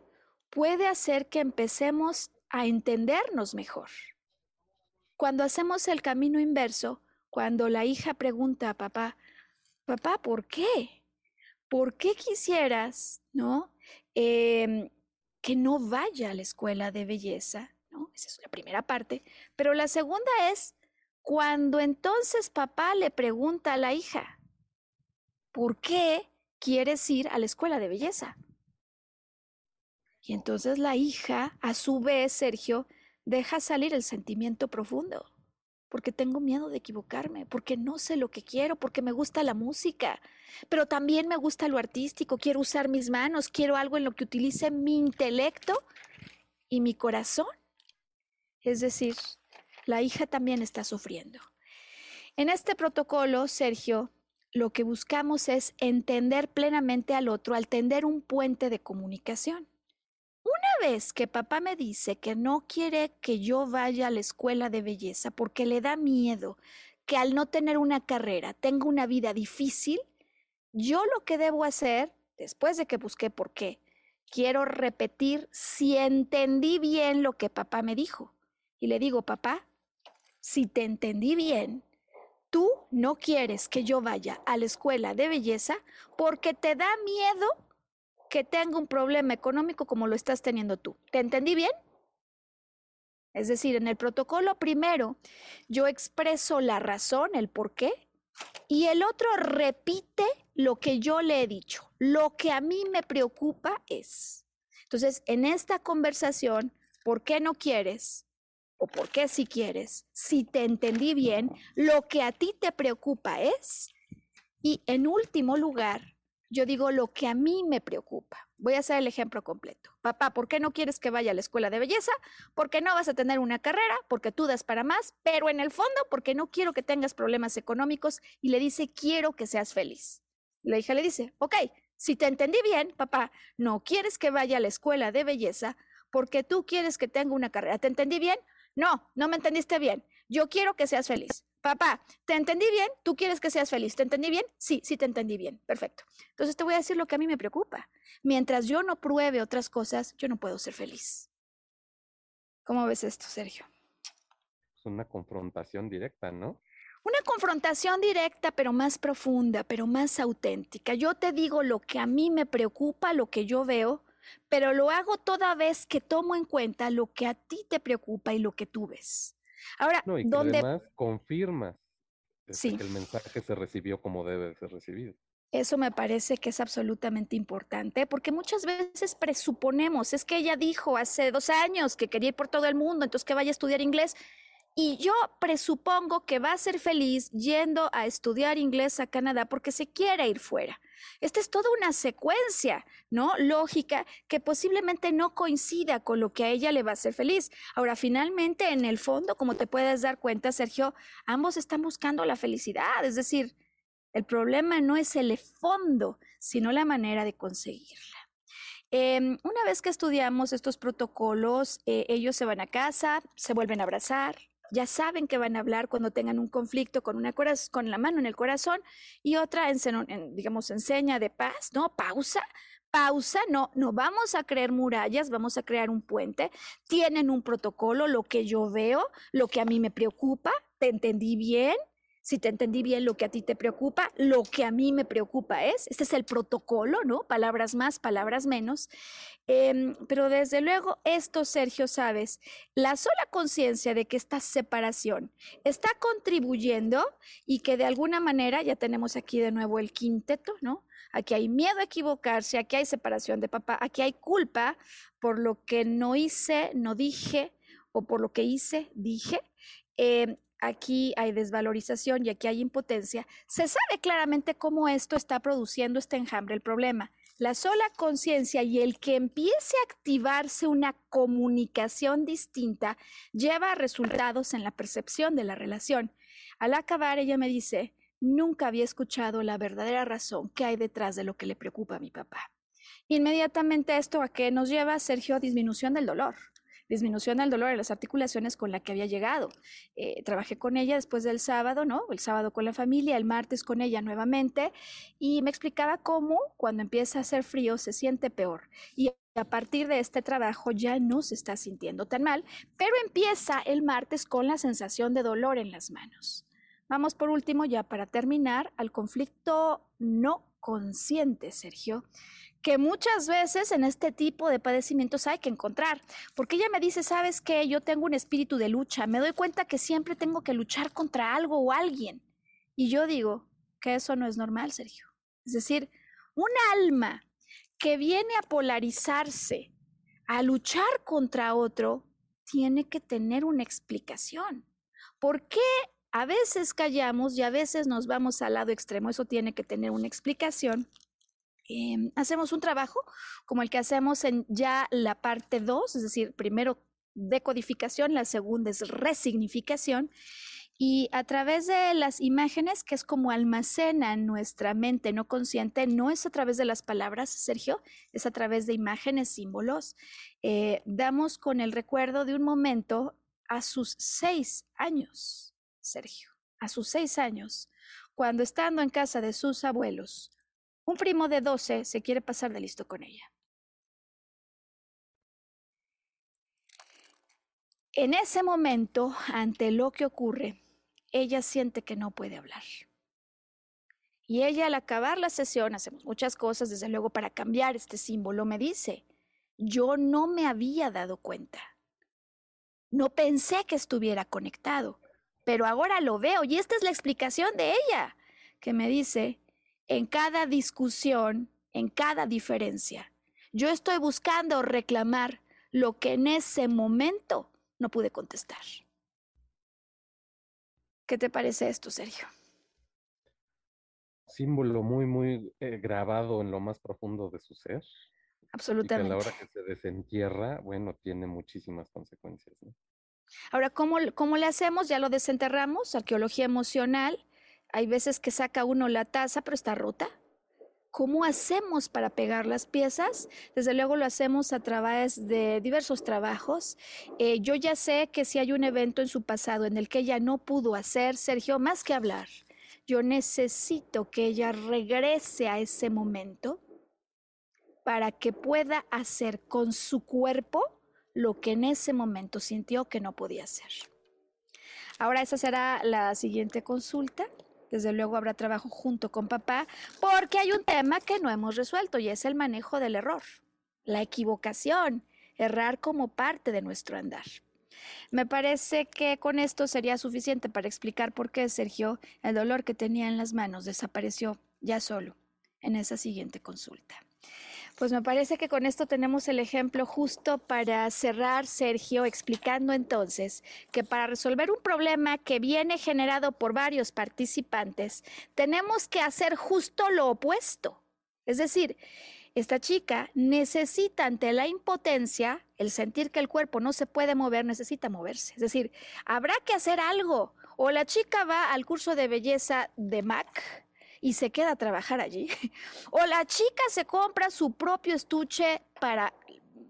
puede hacer que empecemos a entendernos mejor. cuando hacemos el camino inverso, cuando la hija pregunta a papá, papá, ¿por qué? ¿Por qué quisieras, no? Em, que no vaya a la escuela de belleza, ¿no? Esa es la primera parte. Pero la segunda es cuando entonces papá le pregunta a la hija, ¿por qué quieres ir a la escuela de belleza? Y entonces la hija, a su vez, Sergio, deja salir el sentimiento profundo, porque tengo miedo de equivocarme, porque no sé lo que quiero, porque me gusta la música, pero también me gusta lo artístico, quiero usar mis manos, quiero algo en lo que utilice mi intelecto y mi corazón. Es decir, la hija también está sufriendo. En este protocolo, Sergio, lo que buscamos es entender plenamente al otro, al tender un puente de comunicación. Vez que papá me dice que no quiere que yo vaya a la escuela de belleza porque le da miedo que al no tener una carrera tenga una vida difícil, yo lo que debo hacer, después de que busqué por qué, quiero repetir si entendí bien lo que papá me dijo. Y le digo, papá, si te entendí bien, tú no quieres que yo vaya a la escuela de belleza porque te da miedo que tenga un problema económico como lo estás teniendo tú. ¿Te entendí bien? Es decir, en el protocolo primero yo expreso la razón, el por qué, y el otro repite lo que yo le he dicho. Lo que a mí me preocupa es. Entonces, en esta conversación, ¿por qué no quieres? o por qué si quieres, si te entendí bien, lo que a ti te preocupa es, y en último lugar, yo digo lo que a mí me preocupa. Voy a hacer el ejemplo completo. Papá, ¿por qué no quieres que vaya a la escuela de belleza? Porque no vas a tener una carrera, porque tú das para más, pero en el fondo porque no quiero que tengas problemas económicos y le dice, quiero que seas feliz. La hija le dice, ok, si te entendí bien, papá, no quieres que vaya a la escuela de belleza porque tú quieres que tenga una carrera. ¿Te entendí bien? No, no me entendiste bien. Yo quiero que seas feliz. Papá, ¿te entendí bien? ¿Tú quieres que seas feliz? ¿Te entendí bien? Sí, sí te entendí bien. Perfecto. Entonces te voy a decir lo que a mí me preocupa. Mientras yo no pruebe otras cosas, yo no puedo ser feliz. ¿Cómo ves esto, Sergio? Es una confrontación directa, ¿no? Una confrontación directa, pero más profunda, pero más auténtica. Yo te digo lo que a mí me preocupa, lo que yo veo, pero lo hago toda vez que tomo en cuenta lo que a ti te preocupa y lo que tú ves. Ahora, no, y además confirmas este, que el mensaje se recibió como debe ser recibido. Eso me parece que es absolutamente importante porque muchas veces presuponemos, es que ella dijo hace dos años que quería ir por todo el mundo, entonces que vaya a estudiar inglés. Y yo presupongo que va a ser feliz yendo a estudiar inglés a Canadá porque se quiere ir fuera. Esta es toda una secuencia, ¿no? Lógica que posiblemente no coincida con lo que a ella le va a hacer feliz. Ahora, finalmente, en el fondo, como te puedes dar cuenta, Sergio, ambos están buscando la felicidad. Es decir, el problema no es el fondo, sino la manera de conseguirla. Em, una vez que estudiamos estos protocolos, eh, ellos se van a casa, se vuelven a abrazar, ya saben que van a hablar cuando tengan un conflicto con, una con la mano en el corazón y otra, en, digamos, enseña de paz, ¿no? Pausa, pausa, no, no vamos a crear murallas, vamos a crear un puente. Tienen un protocolo, lo que yo veo, lo que a mí me preocupa, ¿te entendí bien? Si te entendí bien lo que a ti te preocupa, lo que a mí me preocupa es, este es el protocolo, ¿no? Palabras más, palabras menos. Em, pero desde luego, esto, Sergio, sabes, la sola conciencia de que esta separación está contribuyendo y que de alguna manera, ya tenemos aquí de nuevo el quinteto, ¿no? Aquí hay miedo a equivocarse, aquí hay separación de papá, aquí hay culpa por lo que no hice, no dije, o por lo que hice, dije. Em, aquí hay desvalorización y aquí hay impotencia, se sabe claramente cómo esto está produciendo este enjambre el problema. La sola conciencia y el que empiece a activarse una comunicación distinta lleva a resultados en la percepción de la relación. Al acabar, ella me dice, nunca había escuchado la verdadera razón que hay detrás de lo que le preocupa a mi papá. Inmediatamente esto a qué nos lleva, Sergio, disminución del dolor disminución del dolor de las articulaciones con la que había llegado. Eh, trabajé con ella después del sábado, ¿no? El sábado con la familia, el martes con ella nuevamente, y me explicaba cómo cuando empieza a hacer frío se siente peor. Y a partir de este trabajo ya no se está sintiendo tan mal, pero empieza el martes con la sensación de dolor en las manos. Vamos por último, ya para terminar, al conflicto no consciente, Sergio, que muchas veces en este tipo de padecimientos hay que encontrar, porque ella me dice, sabes que yo tengo un espíritu de lucha, me doy cuenta que siempre tengo que luchar contra algo o alguien. Y yo digo que eso no es normal, Sergio. Es decir, un alma que viene a polarizarse, a luchar contra otro, tiene que tener una explicación. ¿Por qué a veces callamos y a veces nos vamos al lado extremo? Eso tiene que tener una explicación. Em, hacemos un trabajo como el que hacemos en ya la parte 2, es decir, primero decodificación, la segunda es resignificación, y a través de las imágenes, que es como almacena nuestra mente no consciente, no es a través de las palabras, Sergio, es a través de imágenes, símbolos, eh, damos con el recuerdo de un momento a sus seis años, Sergio, a sus seis años, cuando estando en casa de sus abuelos, un primo de 12 se quiere pasar de listo con ella. En ese momento, ante lo que ocurre, ella siente que no puede hablar. Y ella al acabar la sesión, hacemos muchas cosas, desde luego, para cambiar este símbolo, me dice, yo no me había dado cuenta. No pensé que estuviera conectado, pero ahora lo veo y esta es la explicación de ella, que me dice, en cada discusión, en cada diferencia, yo estoy buscando reclamar lo que en ese momento no pude contestar. ¿Qué te parece esto, Sergio? Símbolo muy, muy eh, grabado en lo más profundo de su ser. Absolutamente. Y que a la hora que se desentierra, bueno, tiene muchísimas consecuencias. Ahora, ¿cómo, ¿cómo le hacemos? Ya lo desenterramos, arqueología emocional. Hay veces que saca uno la taza, pero está rota. ¿Cómo hacemos para pegar las piezas? Desde luego lo hacemos a través de diversos trabajos. Eh, yo ya sé que si hay un evento en su pasado en el que ella no pudo hacer, Sergio, más que hablar, yo necesito que ella regrese a ese momento para que pueda hacer con su cuerpo lo que en ese momento sintió que no podía hacer. Ahora esa será la siguiente consulta desde luego habrá trabajo junto con papá, porque hay un tema que no hemos resuelto y es el manejo del error, la equivocación, errar como parte de nuestro andar. Me parece que con esto sería suficiente para explicar por qué Sergio el dolor que tenía en las manos desapareció ya solo en esa siguiente consulta. Pues me parece que con esto tenemos el ejemplo justo para cerrar, Sergio, explicando entonces que para resolver un problema que viene generado por varios participantes, tenemos que hacer justo lo opuesto. Es decir, esta chica necesita ante la impotencia, el sentir que el cuerpo no se puede mover, necesita moverse. Es decir, habrá que hacer algo. O la chica va al curso de belleza de MAC, y se queda a trabajar allí. O la chica se compra su propio estuche para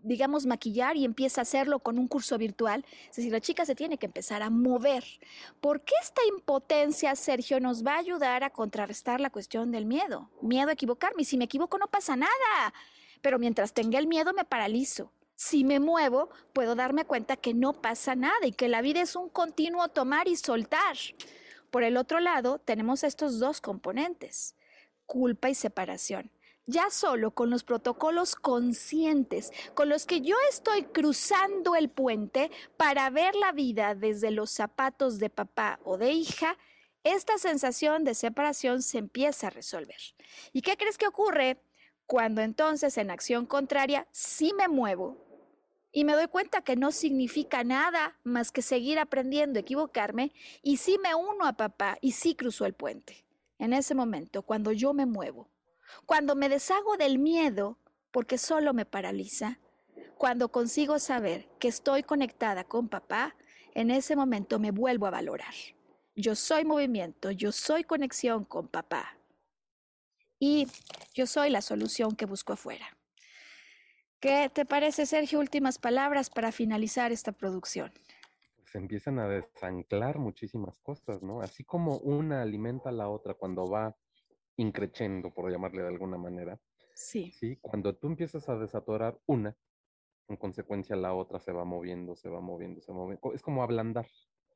digamos, maquillar y empieza a hacerlo con un curso virtual. Es decir, la chica se tiene que empezar a mover. ¿Por qué esta impotencia, Sergio, nos va a ayudar a contrarrestar la cuestión del miedo? Miedo a equivocarme. Si me equivoco no pasa nada. Pero mientras tenga el miedo me paralizo. Si me muevo, puedo darme cuenta que no pasa nada y que la vida es un continuo tomar y soltar. Por el otro lado, tenemos estos dos componentes, culpa y separación. Ya solo con los protocolos conscientes con los que yo estoy cruzando el puente para ver la vida desde los zapatos de papá o de hija, esta sensación de separación se empieza a resolver. ¿Y qué crees que ocurre cuando entonces en acción contraria sí me muevo y me doy cuenta que no significa nada más que seguir aprendiendo, equivocarme, y sí me uno a papá y sí cruzo el puente. En ese momento, cuando yo me muevo, cuando me deshago del miedo, porque solo me paraliza, cuando consigo saber que estoy conectada con papá, en ese momento me vuelvo a valorar. Yo soy movimiento, yo soy conexión con papá. Y yo soy la solución que busco afuera. ¿Qué te parece, Sergio? Últimas palabras para finalizar esta producción. Se empiezan a desanclar muchísimas cosas, ¿no? Así como una alimenta a la otra cuando va increciendo, por llamarle de alguna manera, Sí. ¿sí? Cuando tú empiezas a desatorar una, en consecuencia la otra se va moviendo, se va moviendo, se va moviendo. Es como ablandar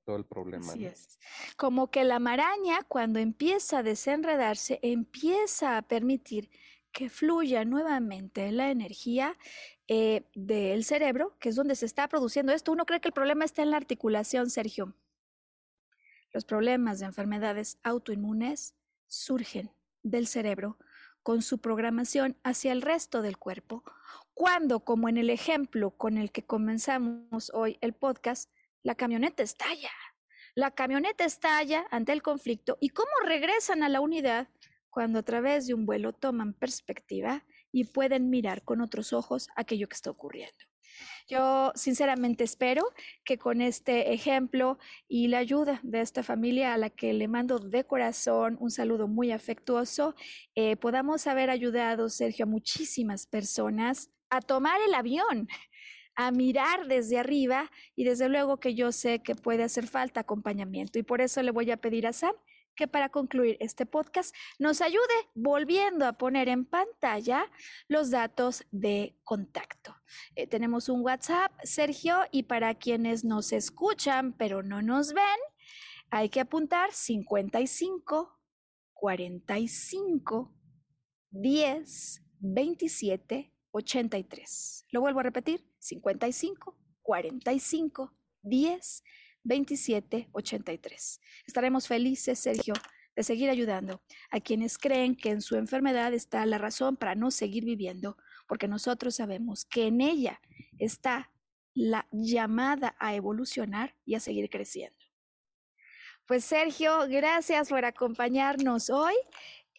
todo el problema. Así ¿no? es. Como que la maraña, cuando empieza a desenredarse, empieza a permitir que fluya nuevamente la energía eh, del cerebro, que es donde se está produciendo esto. Uno cree que el problema está en la articulación, Sergio. Los problemas de enfermedades autoinmunes surgen del cerebro con su programación hacia el resto del cuerpo, cuando, como en el ejemplo con el que comenzamos hoy el podcast, la camioneta estalla. La camioneta estalla ante el conflicto y cómo regresan a la unidad cuando a través de un vuelo toman perspectiva y pueden mirar con otros ojos aquello que está ocurriendo. Yo sinceramente espero que con este ejemplo y la ayuda de esta familia a la que le mando de corazón un saludo muy afectuoso, eh, podamos haber ayudado, Sergio, a muchísimas personas a tomar el avión, a mirar desde arriba y desde luego que yo sé que puede hacer falta acompañamiento y por eso le voy a pedir a Sam que para concluir este podcast nos ayude volviendo a poner en pantalla los datos de contacto. Eh, tenemos un WhatsApp, Sergio, y para quienes nos escuchan pero no nos ven, hay que apuntar 55 45 10 27 83. Lo vuelvo a repetir, 55 45 10 2783. Estaremos felices, Sergio, de seguir ayudando a quienes creen que en su enfermedad está la razón para no seguir viviendo, porque nosotros sabemos que en ella está la llamada a evolucionar y a seguir creciendo. Pues Sergio, gracias por acompañarnos hoy.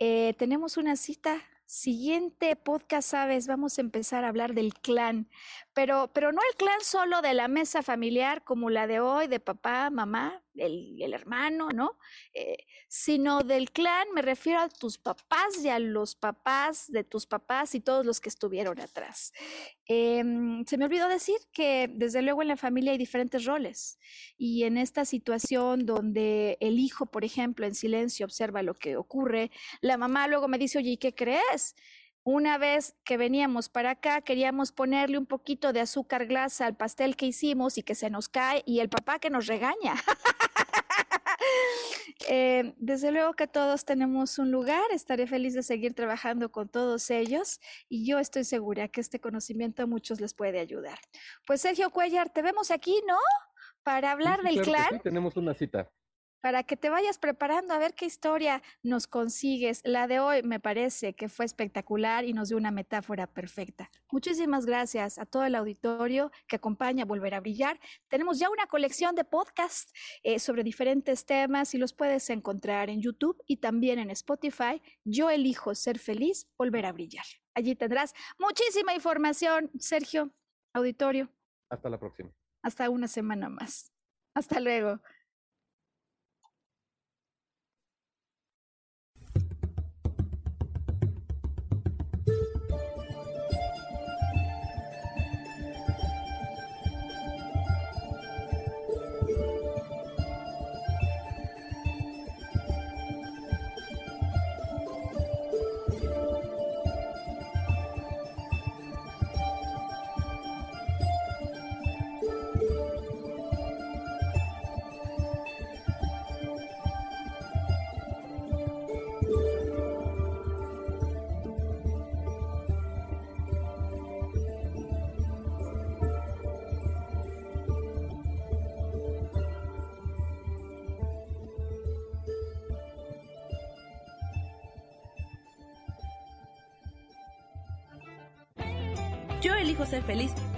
Eh, tenemos una cita siguiente podcast, sabes, vamos a empezar a hablar del clan, pero, pero no el clan solo de la mesa familiar como la de hoy, de papá, mamá, el, hermano, ¿no? Eh, sino del clan, me refiero a tus papás y a los papás de tus papás y todos los que estuvieron atrás. Eh, se me olvidó decir que desde luego en la familia hay diferentes roles y en esta situación donde el hijo, por ejemplo, en silencio observa lo que ocurre, la mamá luego me dice, oye, ¿y qué crees? Una vez que veníamos para acá, queríamos ponerle un poquito de azúcar glasa al pastel que hicimos y que se nos cae y el papá que nos regaña. eh, desde luego que todos tenemos un lugar, estaré feliz de seguir trabajando con todos ellos y yo estoy segura que este conocimiento a muchos les puede ayudar. Pues Sergio Cuellar, te vemos aquí, ¿no? Para hablar Sí, sí, del claro clan sí, tenemos una cita. Para que te vayas preparando a ver qué historia nos consigues. La de hoy me parece que fue espectacular y nos dio una metáfora perfecta. Muchísimas gracias a todo el auditorio que acompaña a Volver a Brillar. Tenemos ya una colección de podcasts eh, sobre diferentes temas y los puedes encontrar en YouTube y también en Spotify. Yo elijo ser feliz, volver a brillar. Allí tendrás muchísima información, Sergio, auditorio. Hasta la próxima. Hasta una semana más. Hasta luego.